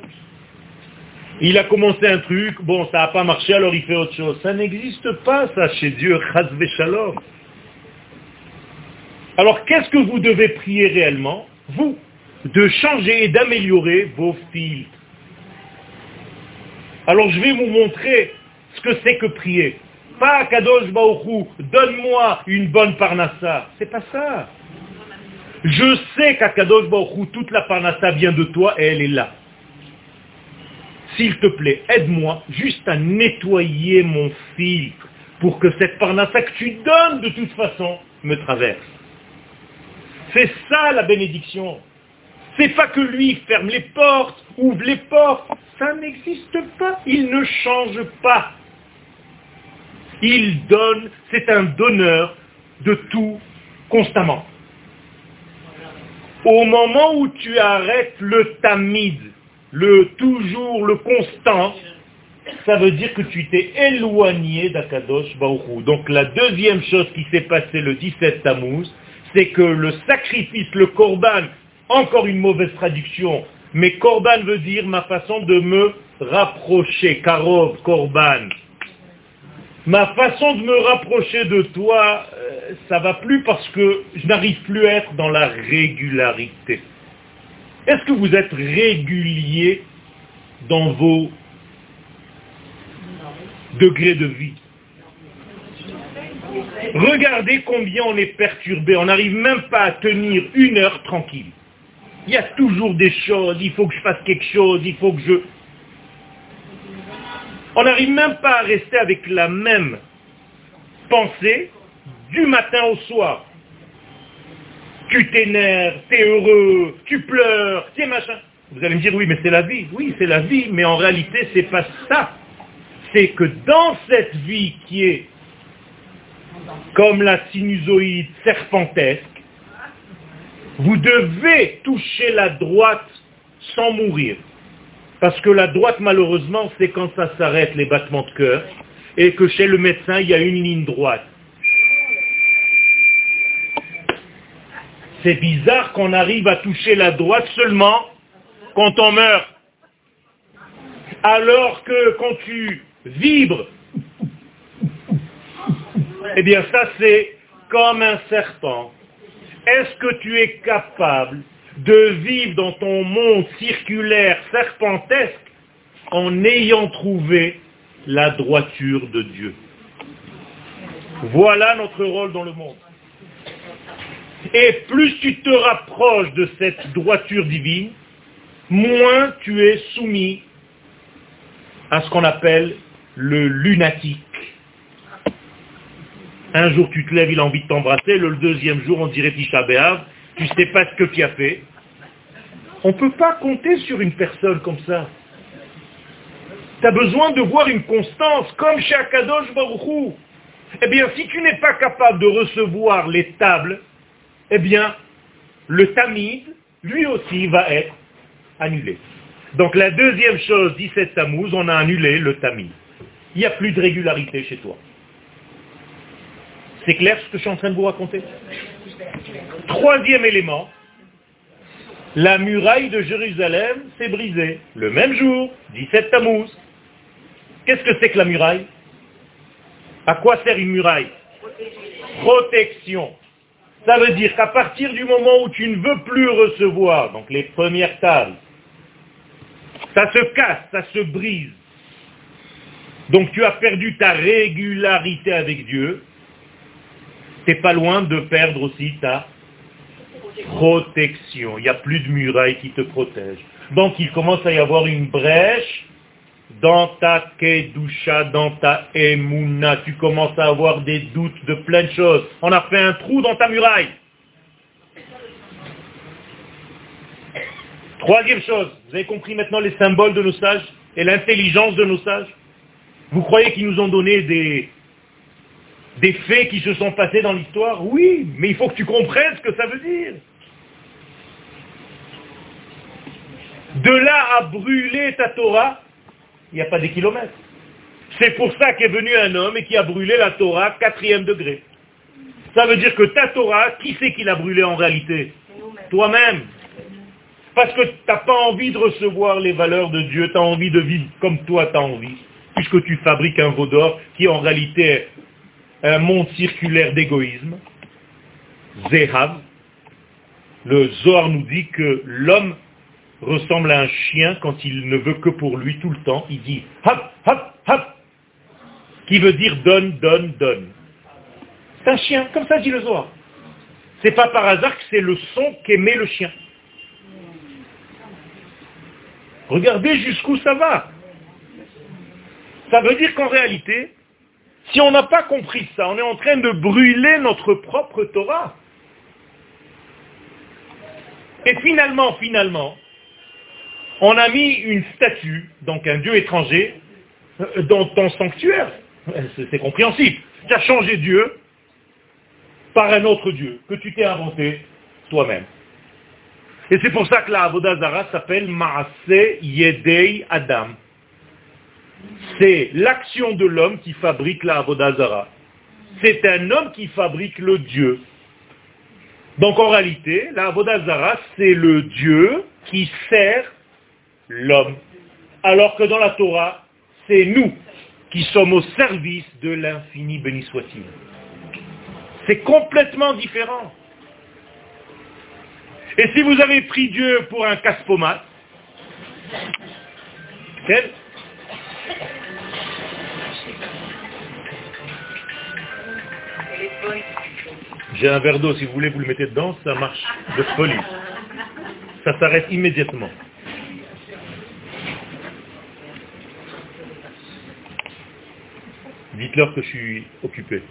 Il a commencé un truc, bon, ça n'a pas marché, alors il fait autre chose. Ça n'existe pas, ça, chez Dieu. Alors, qu'est-ce que vous devez prier réellement Vous, de changer et d'améliorer vos filtres? Alors, je vais vous montrer ce que c'est que prier. Pas Kadosh donne-moi une bonne parnassa. C'est pas ça. Je sais qu'à Kadosh Baoru, toute la parnassa vient de toi et elle est là. S'il te plaît, aide-moi juste à nettoyer mon filtre pour que cette parnassa que tu donnes de toute façon me traverse. C'est ça la bénédiction. C'est pas que lui ferme les portes, ouvre les portes. Ça n'existe pas. Il ne change pas. Il donne, c'est un donneur de tout constamment. Au moment où tu arrêtes le tamid, le toujours, le constant, ça veut dire que tu t'es éloigné d'Akadosh Baruch Donc la deuxième chose qui s'est passée le 17 Tammuz, c'est que le sacrifice, le korban, encore une mauvaise traduction, mais korban veut dire ma façon de me rapprocher, karov, korban. Ma façon de me rapprocher de toi, euh, ça va plus parce que je n'arrive plus à être dans la régularité. Est-ce que vous êtes régulier dans vos degrés de vie? Regardez combien on est perturbé. On n'arrive même pas à tenir une heure tranquille. Il y a toujours des choses, il faut que je fasse quelque chose, il faut que je... On n'arrive même pas à rester avec la même pensée du matin au soir. Tu t'énerves, tu es heureux, tu pleures, tu es machin. Vous allez me dire, oui, mais c'est la vie. Oui, c'est la vie, mais en réalité, c'est pas ça. C'est que dans cette vie qui est comme la sinusoïde serpentesque, vous devez toucher la droite sans mourir. Parce que la droite, malheureusement, c'est quand ça s'arrête, les battements de cœur, et que chez le médecin, il y a une ligne droite. C'est bizarre qu'on arrive à toucher la droite seulement quand on meurt. Alors que quand tu vibres eh bien, ça, c'est comme un serpent. Est-ce que tu es capable de vivre dans ton monde circulaire serpentesque en ayant trouvé la droiture de Dieu Voilà notre rôle dans le monde. Et plus tu te rapproches de cette droiture divine, moins tu es soumis à ce qu'on appelle le lunatique. Un jour, tu te lèves, il a envie de t'embrasser. Le deuxième jour, on dirait Tisha Tu sais pas ce que tu as fait. On ne peut pas compter sur une personne comme ça. Tu as besoin de voir une constance, comme chez Akadosh Baruchou. Eh bien, si tu n'es pas capable de recevoir les tables, eh bien, le tamid, lui aussi, va être annulé. Donc la deuxième chose, 17 Tammuz, on a annulé le tamid. Il n'y a plus de régularité chez toi. C'est clair ce que je suis en train de vous raconter? Troisième élément, la muraille de Jérusalem s'est brisée le même jour, 17 Tammuz. Qu'est-ce que c'est que la muraille? À quoi sert une muraille? Protection. Ça veut dire qu'à partir du moment où tu ne veux plus recevoir, donc les premières tables, ça se casse, ça se brise. Donc tu as perdu ta régularité avec Dieu, t'es pas loin de perdre aussi ta protection. Il n'y a plus de muraille qui te protège. Donc il commence à y avoir une brèche dans ta kedusha, dans ta emuna. Tu commences à avoir des doutes de plein de choses. On a fait un trou dans ta muraille. Troisième chose, vous avez compris maintenant les symboles de nos sages et l'intelligence de nos sages? Vous croyez qu'ils nous ont donné des des faits qui se sont passés dans l'histoire Oui, mais il faut que tu comprennes ce que ça veut dire. De là à brûler ta Torah, il n'y a pas des kilomètres. C'est pour ça qu'est venu un homme et qui a brûlé la Torah quatrième degré. Ça veut dire que ta Torah, qui c'est qui l'a brûlée en réalité? Toi-même. Parce que tu n'as pas envie de recevoir les valeurs de Dieu, tu as envie de vivre comme toi tu as envie, puisque tu fabriques un veau d'or qui en réalité un monde circulaire d'égoïsme. Zehav. Le Zohar nous dit que l'homme ressemble à un chien quand il ne veut que pour lui tout le temps. Il dit hop, hop, hop, qui veut dire donne, donne, donne. C'est un chien, comme ça dit le Zohar. C'est pas par hasard que c'est le son qu'émet le chien. Regardez jusqu'où ça va. Ça veut dire qu'en réalité, si on n'a pas compris ça, on est en train de brûler notre propre Torah. Et finalement, finalement, on a mis une statue, donc un dieu étranger, euh, dans ton sanctuaire. C'est compréhensible. Tu as changé Dieu par un autre Dieu que tu t'es inventé toi-même. Et c'est pour ça que la Avodazara s'appelle Maase Yedei Adam. C'est l'action de l'homme qui fabrique la Avodazara. C'est un homme qui fabrique le Dieu. Donc en réalité, la Avodazara, c'est le Dieu qui sert l'homme. Alors que dans la Torah, c'est nous qui sommes au service de l'infini béni soit-il. C'est complètement différent. Et si vous avez pris Dieu pour un casse-pommade, j'ai un verre d'eau, si vous voulez, vous le mettez dedans, ça marche de folie. Ça s'arrête immédiatement. Dites-leur que je suis occupé.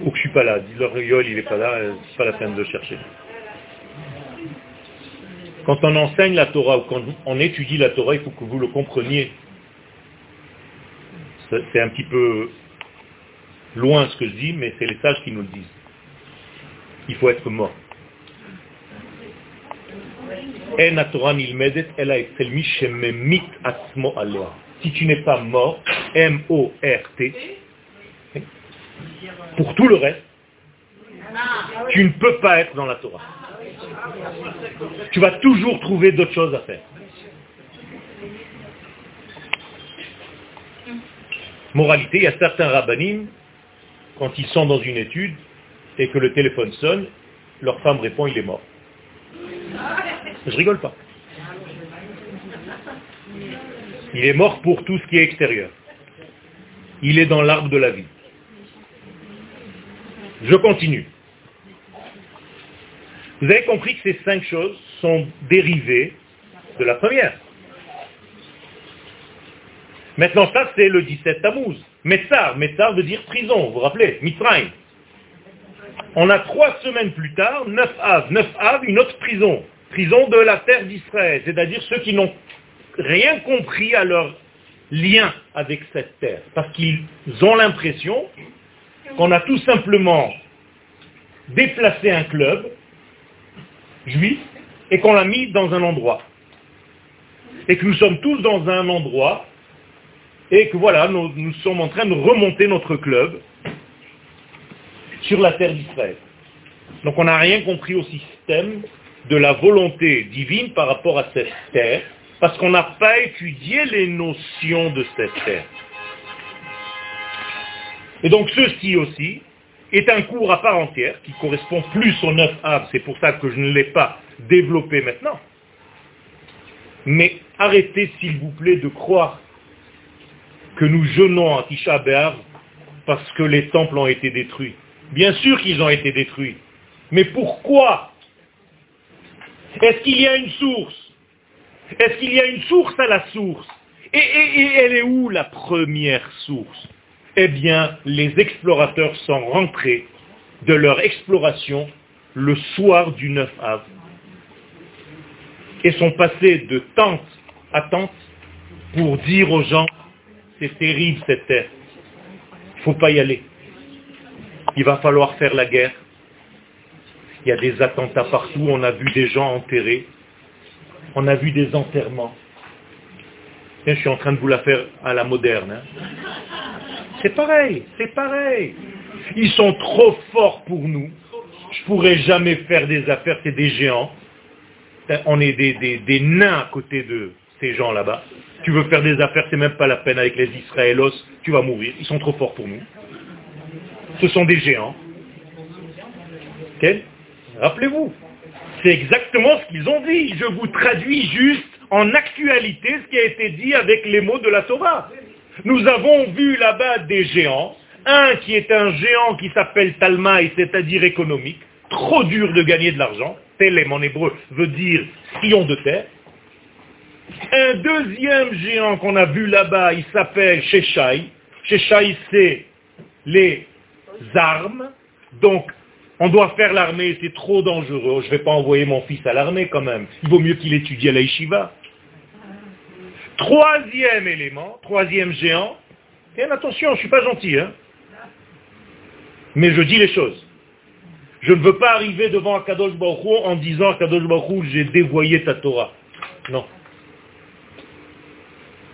Ou que je suis pas là. Dites-leur Yol, il n'est pas là, c'est pas la peine de le chercher. Quand on enseigne la Torah ou quand on étudie la Torah, il faut que vous le compreniez. C'est un petit peu loin ce que je dis, mais c'est les sages qui nous le disent. Il faut être mort. Si tu n'es pas mort, M-O-R-T, pour tout le reste, tu ne peux pas être dans la Torah. Tu vas toujours trouver d'autres choses à faire. Moralité, il y a certains rabbinim, quand ils sont dans une étude et que le téléphone sonne, leur femme répond, il est mort. Je rigole pas. Il est mort pour tout ce qui est extérieur. Il est dans l'arbre de la vie. Je continue. Vous avez compris que ces cinq choses sont dérivées de la première. Maintenant, ça, c'est le 17 Tammuz. Metzar, Metzar veut dire prison, vous vous rappelez, Mitzrayim. On a trois semaines plus tard, 9 Av. 9 Av, une autre prison. Prison de la terre d'Israël. C'est-à-dire ceux qui n'ont rien compris à leur lien avec cette terre. Parce qu'ils ont l'impression qu'on a tout simplement déplacé un club juif et qu'on l'a mis dans un endroit. Et que nous sommes tous dans un endroit et que voilà, nous, sommes en train de remonter notre club sur la terre d'Israël. Donc on n'a rien compris au système de la volonté divine par rapport à cette terre, parce qu'on n'a pas étudié les notions de cette terre. Et donc ceci aussi est un cours à part entière qui correspond plus au 9 Av, c'est pour ça que je ne l'ai pas développé maintenant. Mais arrêtez s'il vous plaît de croire que nous jeûnons à Tisha B'Av parce que les temples ont été détruits. Bien sûr qu'ils ont été détruits. Mais pourquoi Est-ce qu'il y a une source? Est-ce qu'il y a une source à la source? Et, et, elle est où la première source? Eh bien, les explorateurs sont rentrés de leur exploration le soir du 9 av et sont passés de tente à tente pour dire aux gens, c'est terrible cette terre, il faut pas y aller il va falloir faire la guerre. Il y a des attentats partout, on a vu des gens enterrés, on a vu des enterrements. je suis en train de vous la faire à la moderne. Hein. C'est pareil, c'est pareil. Ils sont trop forts pour nous. Je pourrais jamais faire des affaires, c'est des géants. On est des, des nains à côté de ces gens là-bas. Tu veux faire des affaires, c'est même pas la peine avec les Israélos, tu vas mourir. Ils sont trop forts pour nous. Ce sont des géants. Rappelez-vous, c'est exactement ce qu'ils ont dit. Je vous traduis juste en actualité ce qui a été dit avec les mots de la Torah. Nous avons vu là-bas des géants, un qui est un géant qui s'appelle Talmaï, c'est-à-dire économique, trop dur de gagner de l'argent, Telem en hébreu veut dire sillon de terre. Un deuxième géant qu'on a vu là-bas, il s'appelle Sheshai. Sheshai, c'est les armes. Donc, on doit faire l'armée, c'est trop dangereux. Je ne vais pas envoyer mon fils à l'armée quand même. Il vaut mieux qu'il étudie à la. Troisième élément, troisième géant. Et attention, je ne suis pas gentil, hein. Mais je dis les choses. Je ne veux pas arriver devant Akadosh Baruch en disant Akadosh Baruch j'ai dévoyé ta Torah. Non.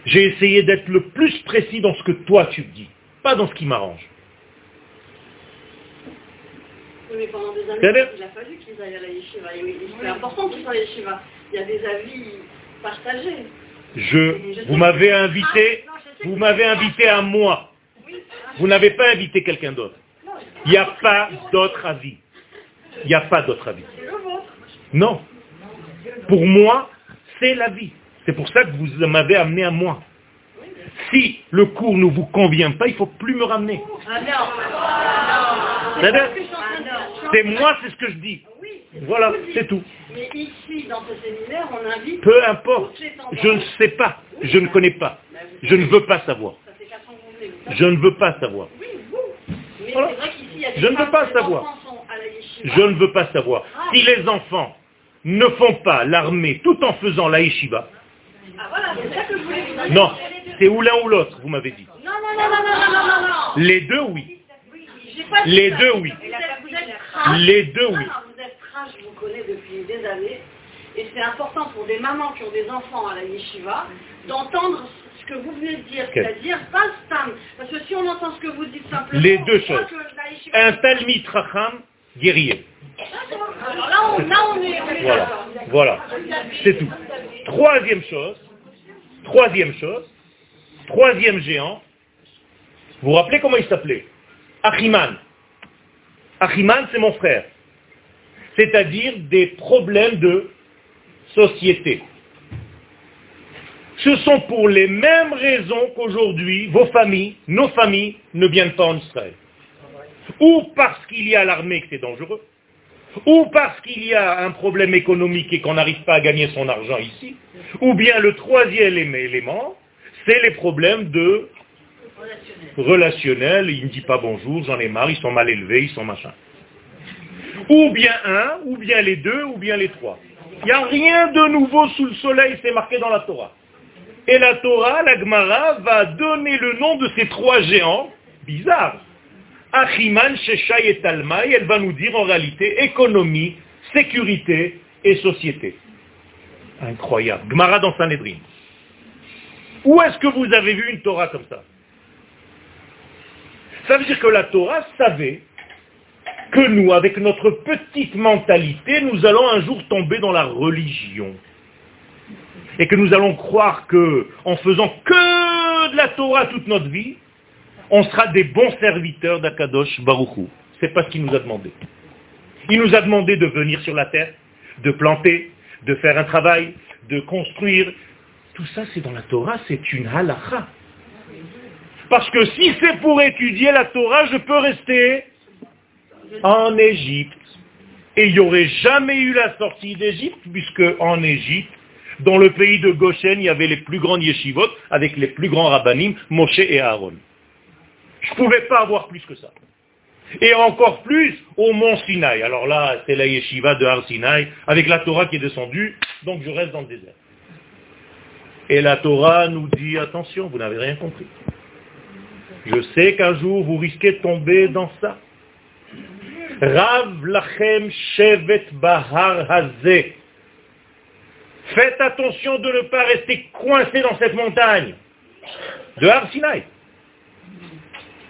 J'ai essayé d'être le plus précis dans ce que toi tu dis, pas dans ce qui m'arrange. mais pendant des années, il a fallu qu'ils aillent à la yeshiva. C'est important qu'ils soient à la yeshiva. Il y a des avis partagés. Je, vous m'avez invité, vous m'avez invité à moi. Vous n'avez pas invité quelqu'un d'autre. Il n'y a pas d'autre avis. Il n'y a pas d'autre avis. Non. Pour moi, c'est la vie. C'est pour ça que vous m'avez amené à moi. Si le cours ne vous convient pas, il ne faut plus me ramener. Ah c'est moi, c'est ce que je dis. Voilà, c'est tout. Mais ici, dans ce séminaire, on invite... Peu importe. Je ne sais pas. Je ne connais pas. Je ne veux pas savoir. Je ne veux pas savoir. Je ne veux pas savoir. Je ne veux pas savoir. Si les enfants ne font pas l'armée tout en faisant la yeshiva, non, c'est ou l'un ou l'autre, vous m'avez dit. Non, non, non, non, non, non, non. Les deux, oui. Les deux, oui. Les deux, oui. Vous êtes trash, je vous connais depuis des années. Et c'est important pour des mamans qui ont des enfants à la yeshiva d'entendre ce que vous venez de dire, c'est-à-dire pas stam. Parce que si on entend ce que vous dites simplement... Les deux choses. Un talmid racham guerrier. Alors là, on, là, on est... voilà, voilà. c'est tout. Troisième chose, troisième chose, troisième géant, vous vous rappelez comment il s'appelait? Achiman. Achiman, c'est mon frère. C'est-à-dire des problèmes de société. Ce sont pour les mêmes raisons qu'aujourd'hui, vos familles, nos familles, ne viennent pas en Israël. Ou parce qu'il y a l'armée que c'est dangereux, ou parce qu'il y a un problème économique et qu'on n'arrive pas à gagner son argent ici, ou bien le troisième élément, c'est les problèmes de relationnel, il ne dit pas bonjour, j'en ai marre, ils sont mal élevés, ils sont machin. Ou bien un, ou bien les deux, ou bien les trois. Il n'y a rien de nouveau sous le soleil, c'est marqué dans la Torah. Et la Torah, la Gemara, va donner le nom de ces trois géants, bizarres. Achiman, Sheshai et Talmaï, elle va nous dire en réalité économie, sécurité et société. Incroyable. Gemara dans Sanhedrin. Où est-ce que vous avez vu une Torah comme ça? Ça veut dire que la Torah savait que nous, avec notre petite mentalité, nous allons un jour tomber dans la religion. Et que nous allons croire que, en faisant que de la Torah toute notre vie, on sera des bons serviteurs d'Akadosh Baruchou. C'est pas ce qu'il nous a demandé. Il nous a demandé de venir sur la terre, de planter, de faire un travail, de construire, tout ça, c'est dans la Torah, c'est une halakha. Parce que si c'est pour étudier la Torah, je peux rester en Égypte. Et il n'y aurait jamais eu la sortie d'Égypte, puisque en Égypte, dans le pays de Goshen, il y avait les plus grands yeshivot, avec les plus grands rabbinim, Moshe et Aaron. Je ne pouvais pas avoir plus que ça. Et encore plus au mont Sinaï. Alors là, c'est la yeshiva de Har Sinaï, avec la Torah qui est descendue, donc je reste dans le désert. Et la Torah nous dit, attention, vous n'avez rien compris. Je sais qu'un jour, vous risquez de tomber dans ça. Rav lachem shevet bahar hazeh. Faites attention de ne pas rester coincé dans cette montagne de Har Sinai.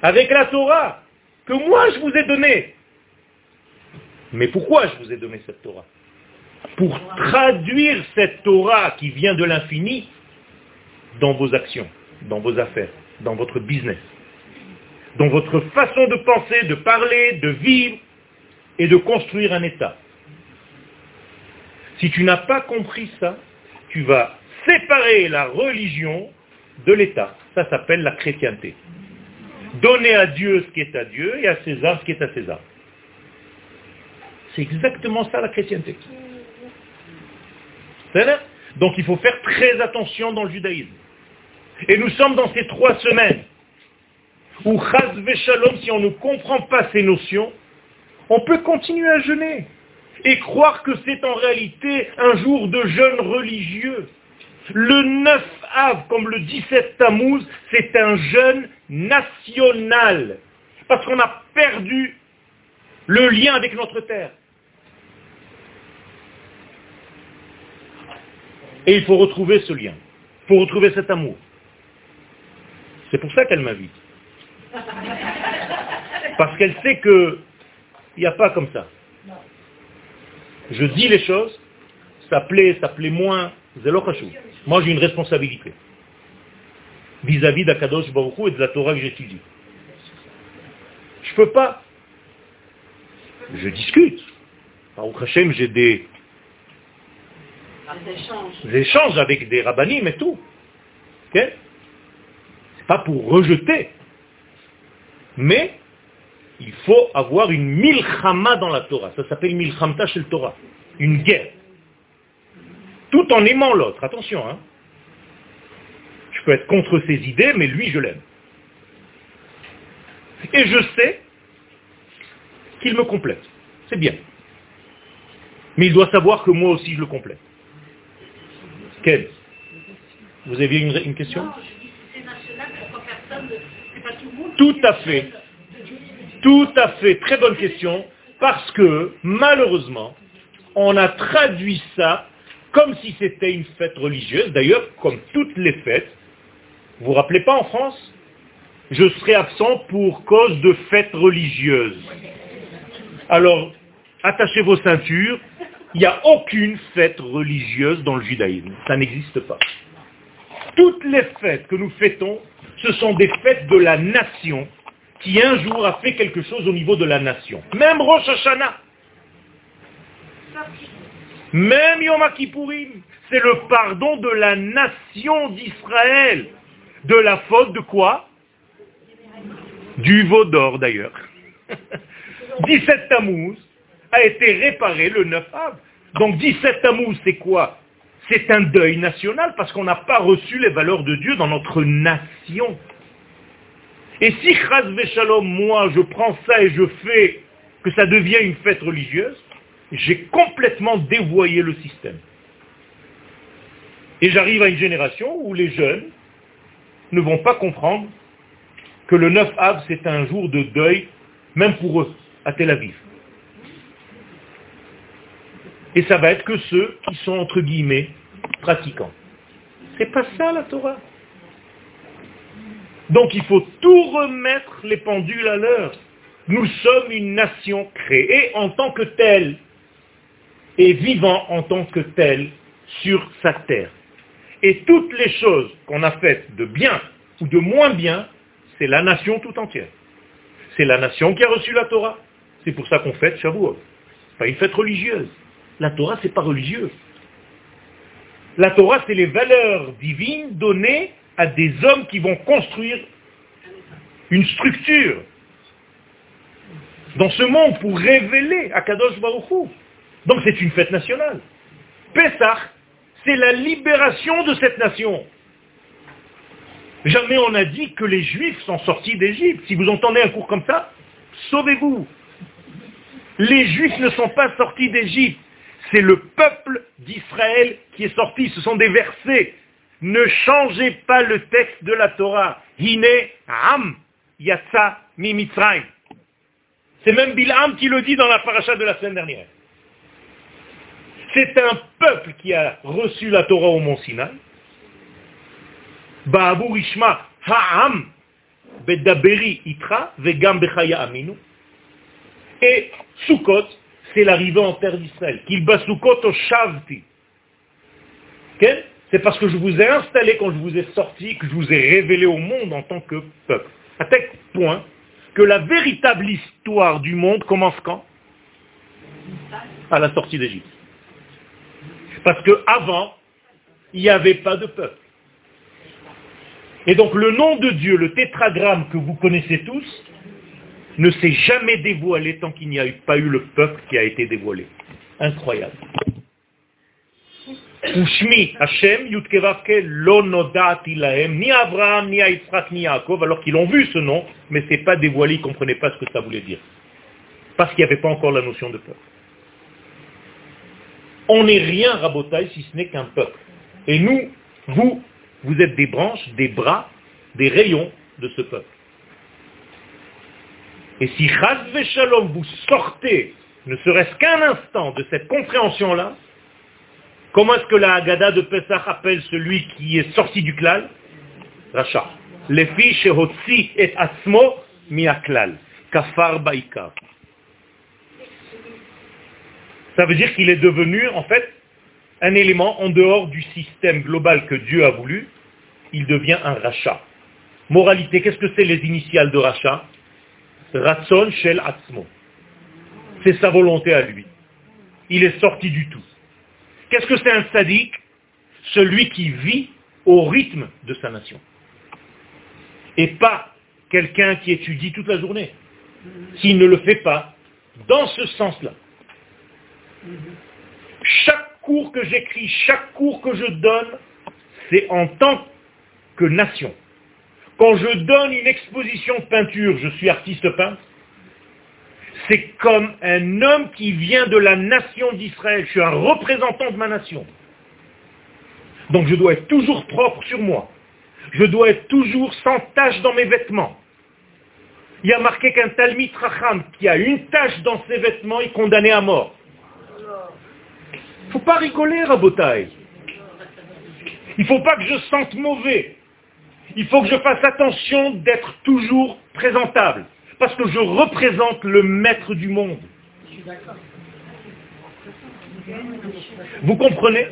Avec la Torah que moi je vous ai donnée. Mais pourquoi je vous ai donné cette Torah? Pour traduire cette Torah qui vient de l'infini dans vos actions, dans vos affaires, dans votre business, dans votre façon de penser, de parler, de vivre et de construire un État. Si tu n'as pas compris ça, tu vas séparer la religion de l'État. Ça s'appelle la chrétienté. Donner à Dieu ce qui est à Dieu et à César ce qui est à César. C'est exactement ça la chrétienté. Donc il faut faire très attention dans le judaïsme. Et nous sommes dans ces trois semaines où, Shalom, si on ne comprend pas ces notions, on peut continuer à jeûner et croire que c'est en réalité un jour de jeûne religieux. Le 9 av, comme le 17 Tammuz, c'est un jeûne national. Parce qu'on a perdu le lien avec notre terre. Et il faut retrouver ce lien. Il faut retrouver cet amour. C'est pour ça qu'elle m'invite. Parce qu'elle sait qu'il n'y a pas comme ça. Je dis les choses, ça plaît, ça plaît moins, Moi j'ai une responsabilité vis-à-vis d'Akadosh Baruch et de la Torah que j'étudie. Je ne peux pas. Je discute. Baruch Hashem, j'ai des, des échanges avec des rabbinim et tout. Okay pas pour rejeter, mais il faut avoir une milchama dans la Torah. Ça s'appelle milchamta chez le Torah. Une guerre. Tout en aimant l'autre. Attention, hein. Je peux être contre ses idées, mais lui, je l'aime. Et je sais qu'il me complète. C'est bien. Mais il doit savoir que moi aussi, je le complète. Quelle Vous aviez une question? Tout à fait. Tout à fait. Très bonne question. Parce que, malheureusement, on a traduit ça comme si c'était une fête religieuse. D'ailleurs, comme toutes les fêtes. Vous vous rappelez pas en France? Je serai absent pour cause de fête religieuse. Alors, attachez vos ceintures. Il n'y a aucune fête religieuse dans le judaïsme. Ça n'existe pas. Toutes les fêtes que nous fêtons ce sont des fêtes de la nation qui un jour a fait quelque chose au niveau de la nation. Même Rosh Hashanah. Même Yom Kippourim. C'est le pardon de la nation d'Israël. De la faute de quoi? Du veau d'or d'ailleurs. 17 Tammuz a été réparé le 9 avril. Donc 17 Tammuz, c'est quoi? C'est un deuil national parce qu'on n'a pas reçu les valeurs de Dieu dans notre nation. Et si Shalom, moi, je prends ça et je fais que ça devient une fête religieuse, j'ai complètement dévoyé le système. Et j'arrive à une génération où les jeunes ne vont pas comprendre que le 9 av, c'est un jour de deuil, même pour eux, à Tel Aviv. Et ça va être que ceux qui sont, entre guillemets, pratiquants. C'est pas ça la Torah. Donc il faut tout remettre les pendules à l'heure. Nous sommes une nation créée en tant que telle et vivant en tant que telle sur sa terre. Et toutes les choses qu'on a faites de bien ou de moins bien, c'est la nation tout entière. C'est la nation qui a reçu la Torah. C'est pour ça qu'on fête Shavuot. Pas une fête religieuse. La Torah, c'est pas religieux. La Torah, c'est les valeurs divines données à des hommes qui vont construire une structure dans ce monde pour révéler Akadosh Baruch Donc c'est une fête nationale. Pessah, c'est la libération de cette nation. Jamais on a dit que les Juifs sont sortis d'Égypte. Si vous entendez un cours comme ça, sauvez-vous. Les Juifs ne sont pas sortis d'Égypte. C'est le peuple d'Israël qui est sorti. Ce sont des versets. Ne changez pas le texte de la Torah. Hine Am Yatsa C'est même Bilham qui le dit dans la paracha de la semaine dernière. C'est un peuple qui a reçu la Torah au mont Sinaï. Ba'abur Ishma Ha'am Bedaberi Itra Vegam Bechaya Aminu. Et Sukkot, c'est l'arrivée en terre d'Israël. Kilba Sukkot Shavti. C'est parce que je vous ai installé quand je vous ai sorti, que je vous ai révélé au monde en tant que peuple. À tel point que la véritable histoire du monde commence quand? À la sortie d'Égypte. Parce qu'avant, il n'y avait pas de peuple. Et donc le nom de Dieu, le tétragramme que vous connaissez tous, ne s'est jamais dévoilé tant qu'il n'y a pas eu le peuple qui a été dévoilé. Incroyable. Lo ni Abraham, ni Yitzhak, ni Yaakov, alors qu'ils ont vu ce nom, mais ce n'est pas dévoilé, ils ne comprenaient pas ce que ça voulait dire. Parce qu'il n'y avait pas encore la notion de peuple. On n'est rien, Rabotai, si ce n'est qu'un peuple. Et nous, vous, vous êtes des branches, des bras, des rayons de ce peuple. Et si Chaz Shalom vous sortez, ne serait-ce qu'un instant de cette compréhension-là, comment est-ce que la Haggadah de Pesach appelle celui qui est sorti du klal? Racha. Lefi shehotzi et asmo miaklal. Kafar baikar. Ça veut dire qu'il est devenu, en fait, un élément en dehors du système global que Dieu a voulu. Il devient un rachat. Moralité, qu'est-ce que c'est les initiales de rachat? Ratson shel atzmo. C'est sa volonté à lui. Il est sorti du tout. Qu'est-ce que c'est un sadique? Celui qui vit au rythme de sa nation. Et pas quelqu'un qui étudie toute la journée. S'il ne le fait pas, dans ce sens-là, chaque cours que j'écris, chaque cours que je donne, c'est en tant que nation. Quand je donne une exposition de peinture, je suis artiste peintre, c'est comme un homme qui vient de la nation d'Israël. Je suis un représentant de ma nation. Donc je dois être toujours propre sur moi. Je dois être toujours sans tache dans mes vêtements. Il y a marqué qu'un Talmid Racham qui a une tache dans ses vêtements est condamné à mort. Ne faut pas rigoler, Rabotaï. Il ne faut pas que je sente mauvais. Il faut que je fasse attention d'être toujours présentable. Parce que je représente le maître du monde. Vous comprenez?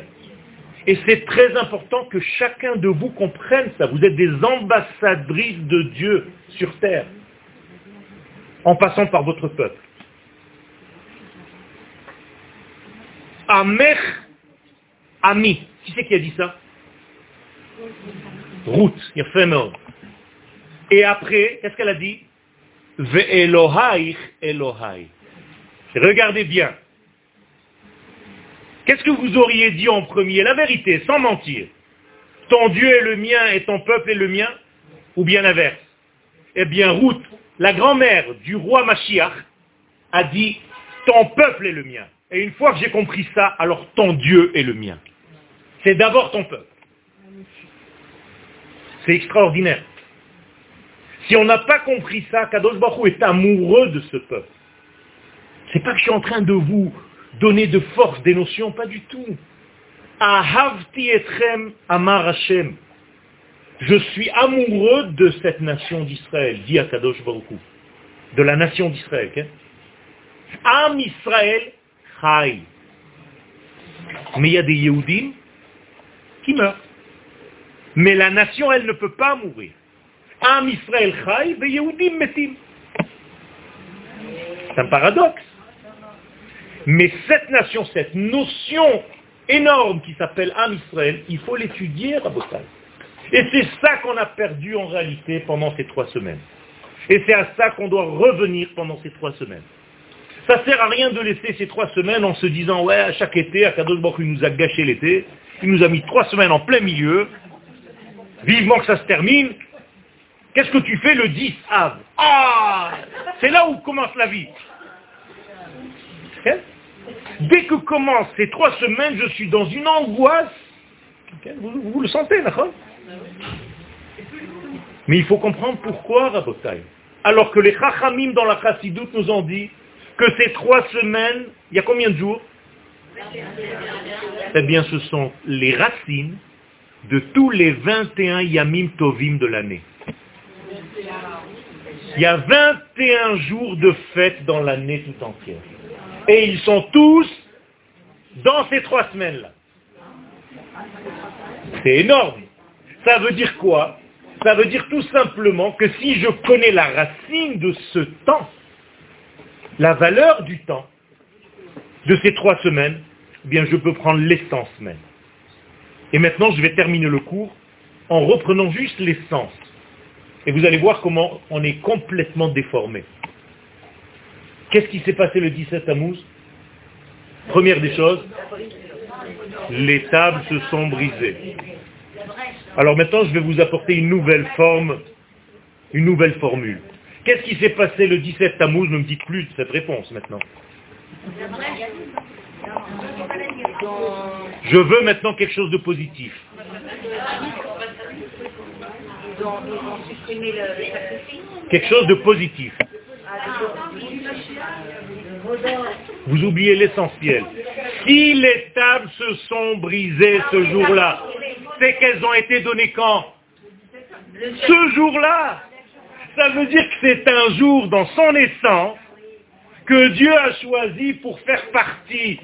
Et c'est très important que chacun de vous comprenne ça. Vous êtes des ambassadrices de Dieu sur terre, en passant par votre peuple. Amer, ami. Qui c'est qui a dit ça Ruth, Et après, qu'est-ce qu'elle a dit Ve'elohai, Elohai. Regardez bien. Qu'est-ce que vous auriez dit en premier La vérité, sans mentir. Ton Dieu est le mien et ton peuple est le mien Ou bien l'inverse Eh bien, Ruth, la grand-mère du roi Mashiach, a dit, ton peuple est le mien. Et une fois que j'ai compris ça, alors ton Dieu est le mien. C'est d'abord ton peuple. C'est extraordinaire. Si on n'a pas compris ça, Kadosh Baruch est amoureux de ce peuple. C'est pas que je suis en train de vous donner de force des notions, pas du tout. Ahavti etrem amar Hashem. Je suis amoureux de cette nation d'Israël, dit Akadosh Baruch de la nation d'Israël. Am Israël Mais il y a des Yehudim qui meurent. Mais la nation, elle ne peut pas mourir. Am Israël chai, Yehudim metim. C'est un paradoxe. Mais cette nation, cette notion énorme qui s'appelle Am Israël, il faut l'étudier, Rabotai. Et c'est ça qu'on a perdu en réalité pendant ces trois semaines. Et c'est à ça qu'on doit revenir pendant ces trois semaines. Ça sert à rien de laisser ces trois semaines en se disant, ouais, à chaque été, Akadosh Baruch il nous a gâché l'été, il nous a mis trois semaines en plein milieu, vivement que ça se termine. Qu'est-ce que tu fais le 10 av? Ah C'est là où commence la vie. Dès que commencent ces trois semaines, je suis dans une angoisse. Vous, le sentez, d'accord? Mais il faut comprendre pourquoi, Rabotai. Alors que les chachamim dans la chassidoute nous ont dit que ces trois semaines, il y a combien de jours Eh bien, ce sont les racines de tous les 21 yamim tovim de l'année. Il y a 21 jours de fête dans l'année tout entière. Et ils sont tous dans ces trois semaines-là. C'est énorme. Ça veut dire quoi? Ça veut dire tout simplement que si je connais la racine de ce temps, la valeur du temps, de ces trois semaines, eh bien je peux prendre l'essence même. Et maintenant, je vais terminer le cours en reprenant juste l'essence. Et vous allez voir comment on est complètement déformé. Qu'est-ce qui s'est passé le 17 Tammuz Première des choses, les tables se sont brisées. Alors maintenant, je vais vous apporter une nouvelle forme, une nouvelle formule. Qu'est-ce qui s'est passé le 17 Tammuz Ne me dites plus cette réponse maintenant. Je veux maintenant quelque chose de positif. Quelque chose de positif. Vous oubliez l'essentiel. Si les tables se sont brisées ce jour-là, c'est qu'elles ont été données quand? Ce jour-là. Ça veut dire que c'est un jour dans son essence que Dieu a choisi pour faire partie,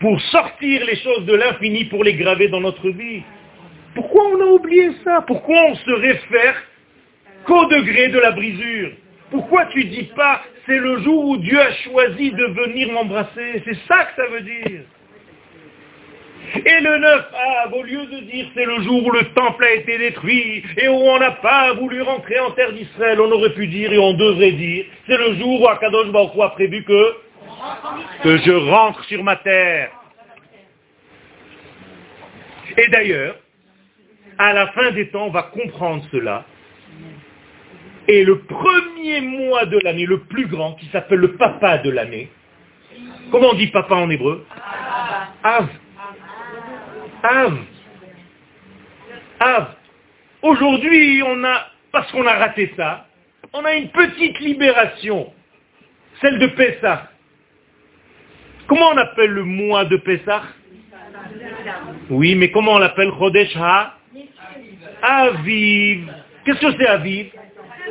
pour sortir les choses de l'infini, pour les graver dans notre vie. Pourquoi on a oublié ça? Pourquoi on se réfère qu'au degré de la brisure? Pourquoi tu dis pas c'est le jour où Dieu a choisi de venir m'embrasser? C'est ça que ça veut dire. Et le 9 Av, au lieu de dire c'est le jour où le temple a été détruit et où on n'a pas voulu rentrer en terre d'Israël, on aurait pu dire et on devrait dire, c'est le jour où Akadosh Baruch a prévu que, que je rentre sur ma terre. Et d'ailleurs, à la fin des temps, on va comprendre cela. Et le premier mois de l'année, le plus grand, qui s'appelle le papa de l'année, comment on dit papa en hébreu? Av. Av. Av. Aujourd'hui, on a, parce qu'on a raté ça, on a une petite libération, celle de Pessah. Comment on appelle le mois de Pessah? Oui, mais comment on l'appelle? Chodesh Ha Aviv. Qu'est-ce que c'est Aviv?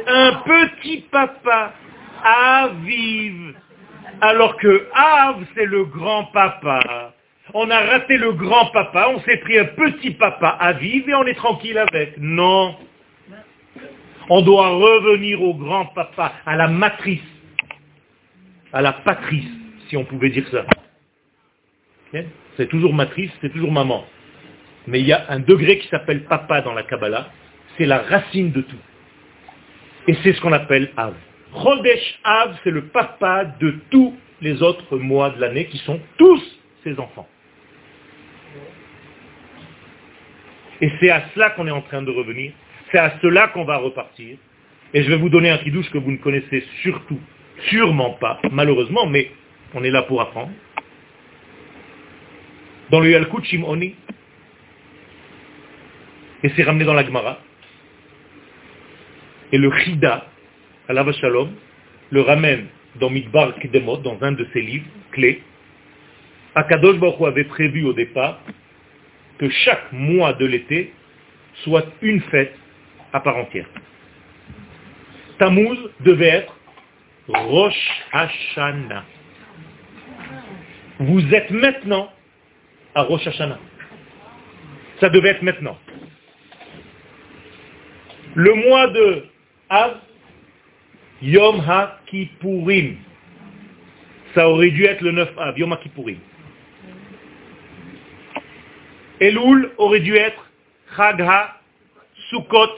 Un petit papa. Aviv. Alors que Av, c'est le grand papa. On a raté le grand papa, on s'est pris un petit papa à vivre et on est tranquille avec. Non. On doit revenir au grand papa, à la matrice, à la patrice, si on pouvait dire ça. C'est toujours matrice, c'est toujours maman. Mais il y a un degré qui s'appelle papa dans la Kabbalah, c'est la racine de tout. Et c'est ce qu'on appelle Av. Chodesh Av, c'est le papa de tous les autres mois de l'année qui sont tous ses enfants. Et c'est à cela qu'on est en train de revenir. C'est à cela qu'on va repartir. Et je vais vous donner un kidouche que vous ne connaissez surtout, sûrement pas, malheureusement, mais on est là pour apprendre. Dans le Yalkut Shimoni, et c'est ramené dans la Gemara, et le Chida, Allah Shalom, le ramène dans Midbar Kidemot, dans un de ses livres clés. Akadosh Baruch avait prévu au départ que chaque mois de l'été soit une fête à part entière. Tammuz devait être Rosh Hashanah. Vous êtes maintenant à Rosh Hashanah. Ça devait être maintenant. Le mois de Av, Yom HaKippurim. Ça aurait dû être le 9 Av, Yom HaKippurim. Elul aurait dû être Chagha, Sukkot,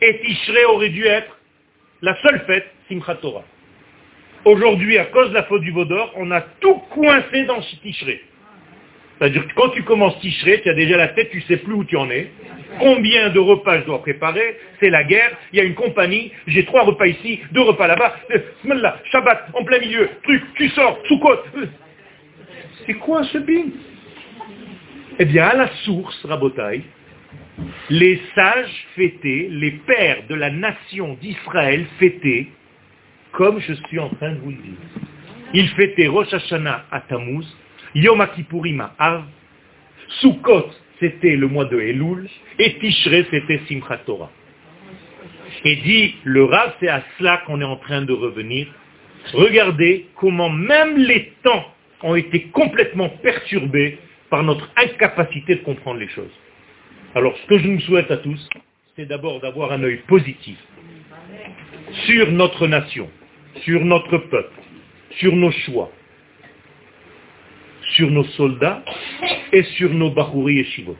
et Tishrei aurait dû être la seule fête, Simchat Torah. Aujourd'hui, à cause de la faute du Vaudor, on a tout coincé dans Tishrei. C'est-à-dire que quand tu commences Tishrei, tu as déjà la tête, tu sais plus où tu en es. Combien de repas je dois préparer? C'est la guerre, il y a une compagnie, j'ai trois repas ici, deux repas là-bas, euh, Shabbat, en plein milieu, truc, tu sors, Sukkot. Euh. C'est quoi ce bing eh bien, à la source, Rabotai, les sages fêtaient, les pères de la nation d'Israël fêtaient, comme je suis en train de vous le dire. Ils fêtaient Rosh Hashanah à Tammuz, Yom Kippourim à Av, Sukkot c'était le mois de Elul, et Tishrei c'était Simchat Torah. Et dit, le Rav, c'est à cela qu'on est en train de revenir. Regardez comment même les temps ont été complètement perturbés par notre incapacité de comprendre les choses. Alors ce que je nous souhaite à tous, c'est d'abord d'avoir un œil positif sur notre nation, sur notre peuple, sur nos choix, sur nos soldats et sur nos Bahouri et Shivot.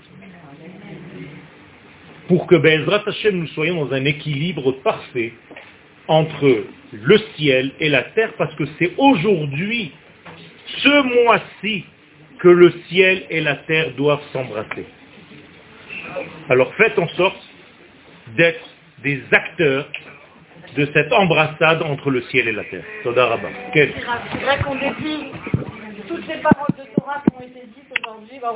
Pour que Bezrat Hashem nous soyons dans un équilibre parfait entre le ciel et la terre, parce que c'est aujourd'hui, ce mois-ci, que le ciel et la terre doivent s'embrasser. Alors faites en sorte d'être des acteurs de cette embrassade entre le ciel et la terre. C'est toutes les paroles de Torah qui ont été dites aujourd'hui, bah,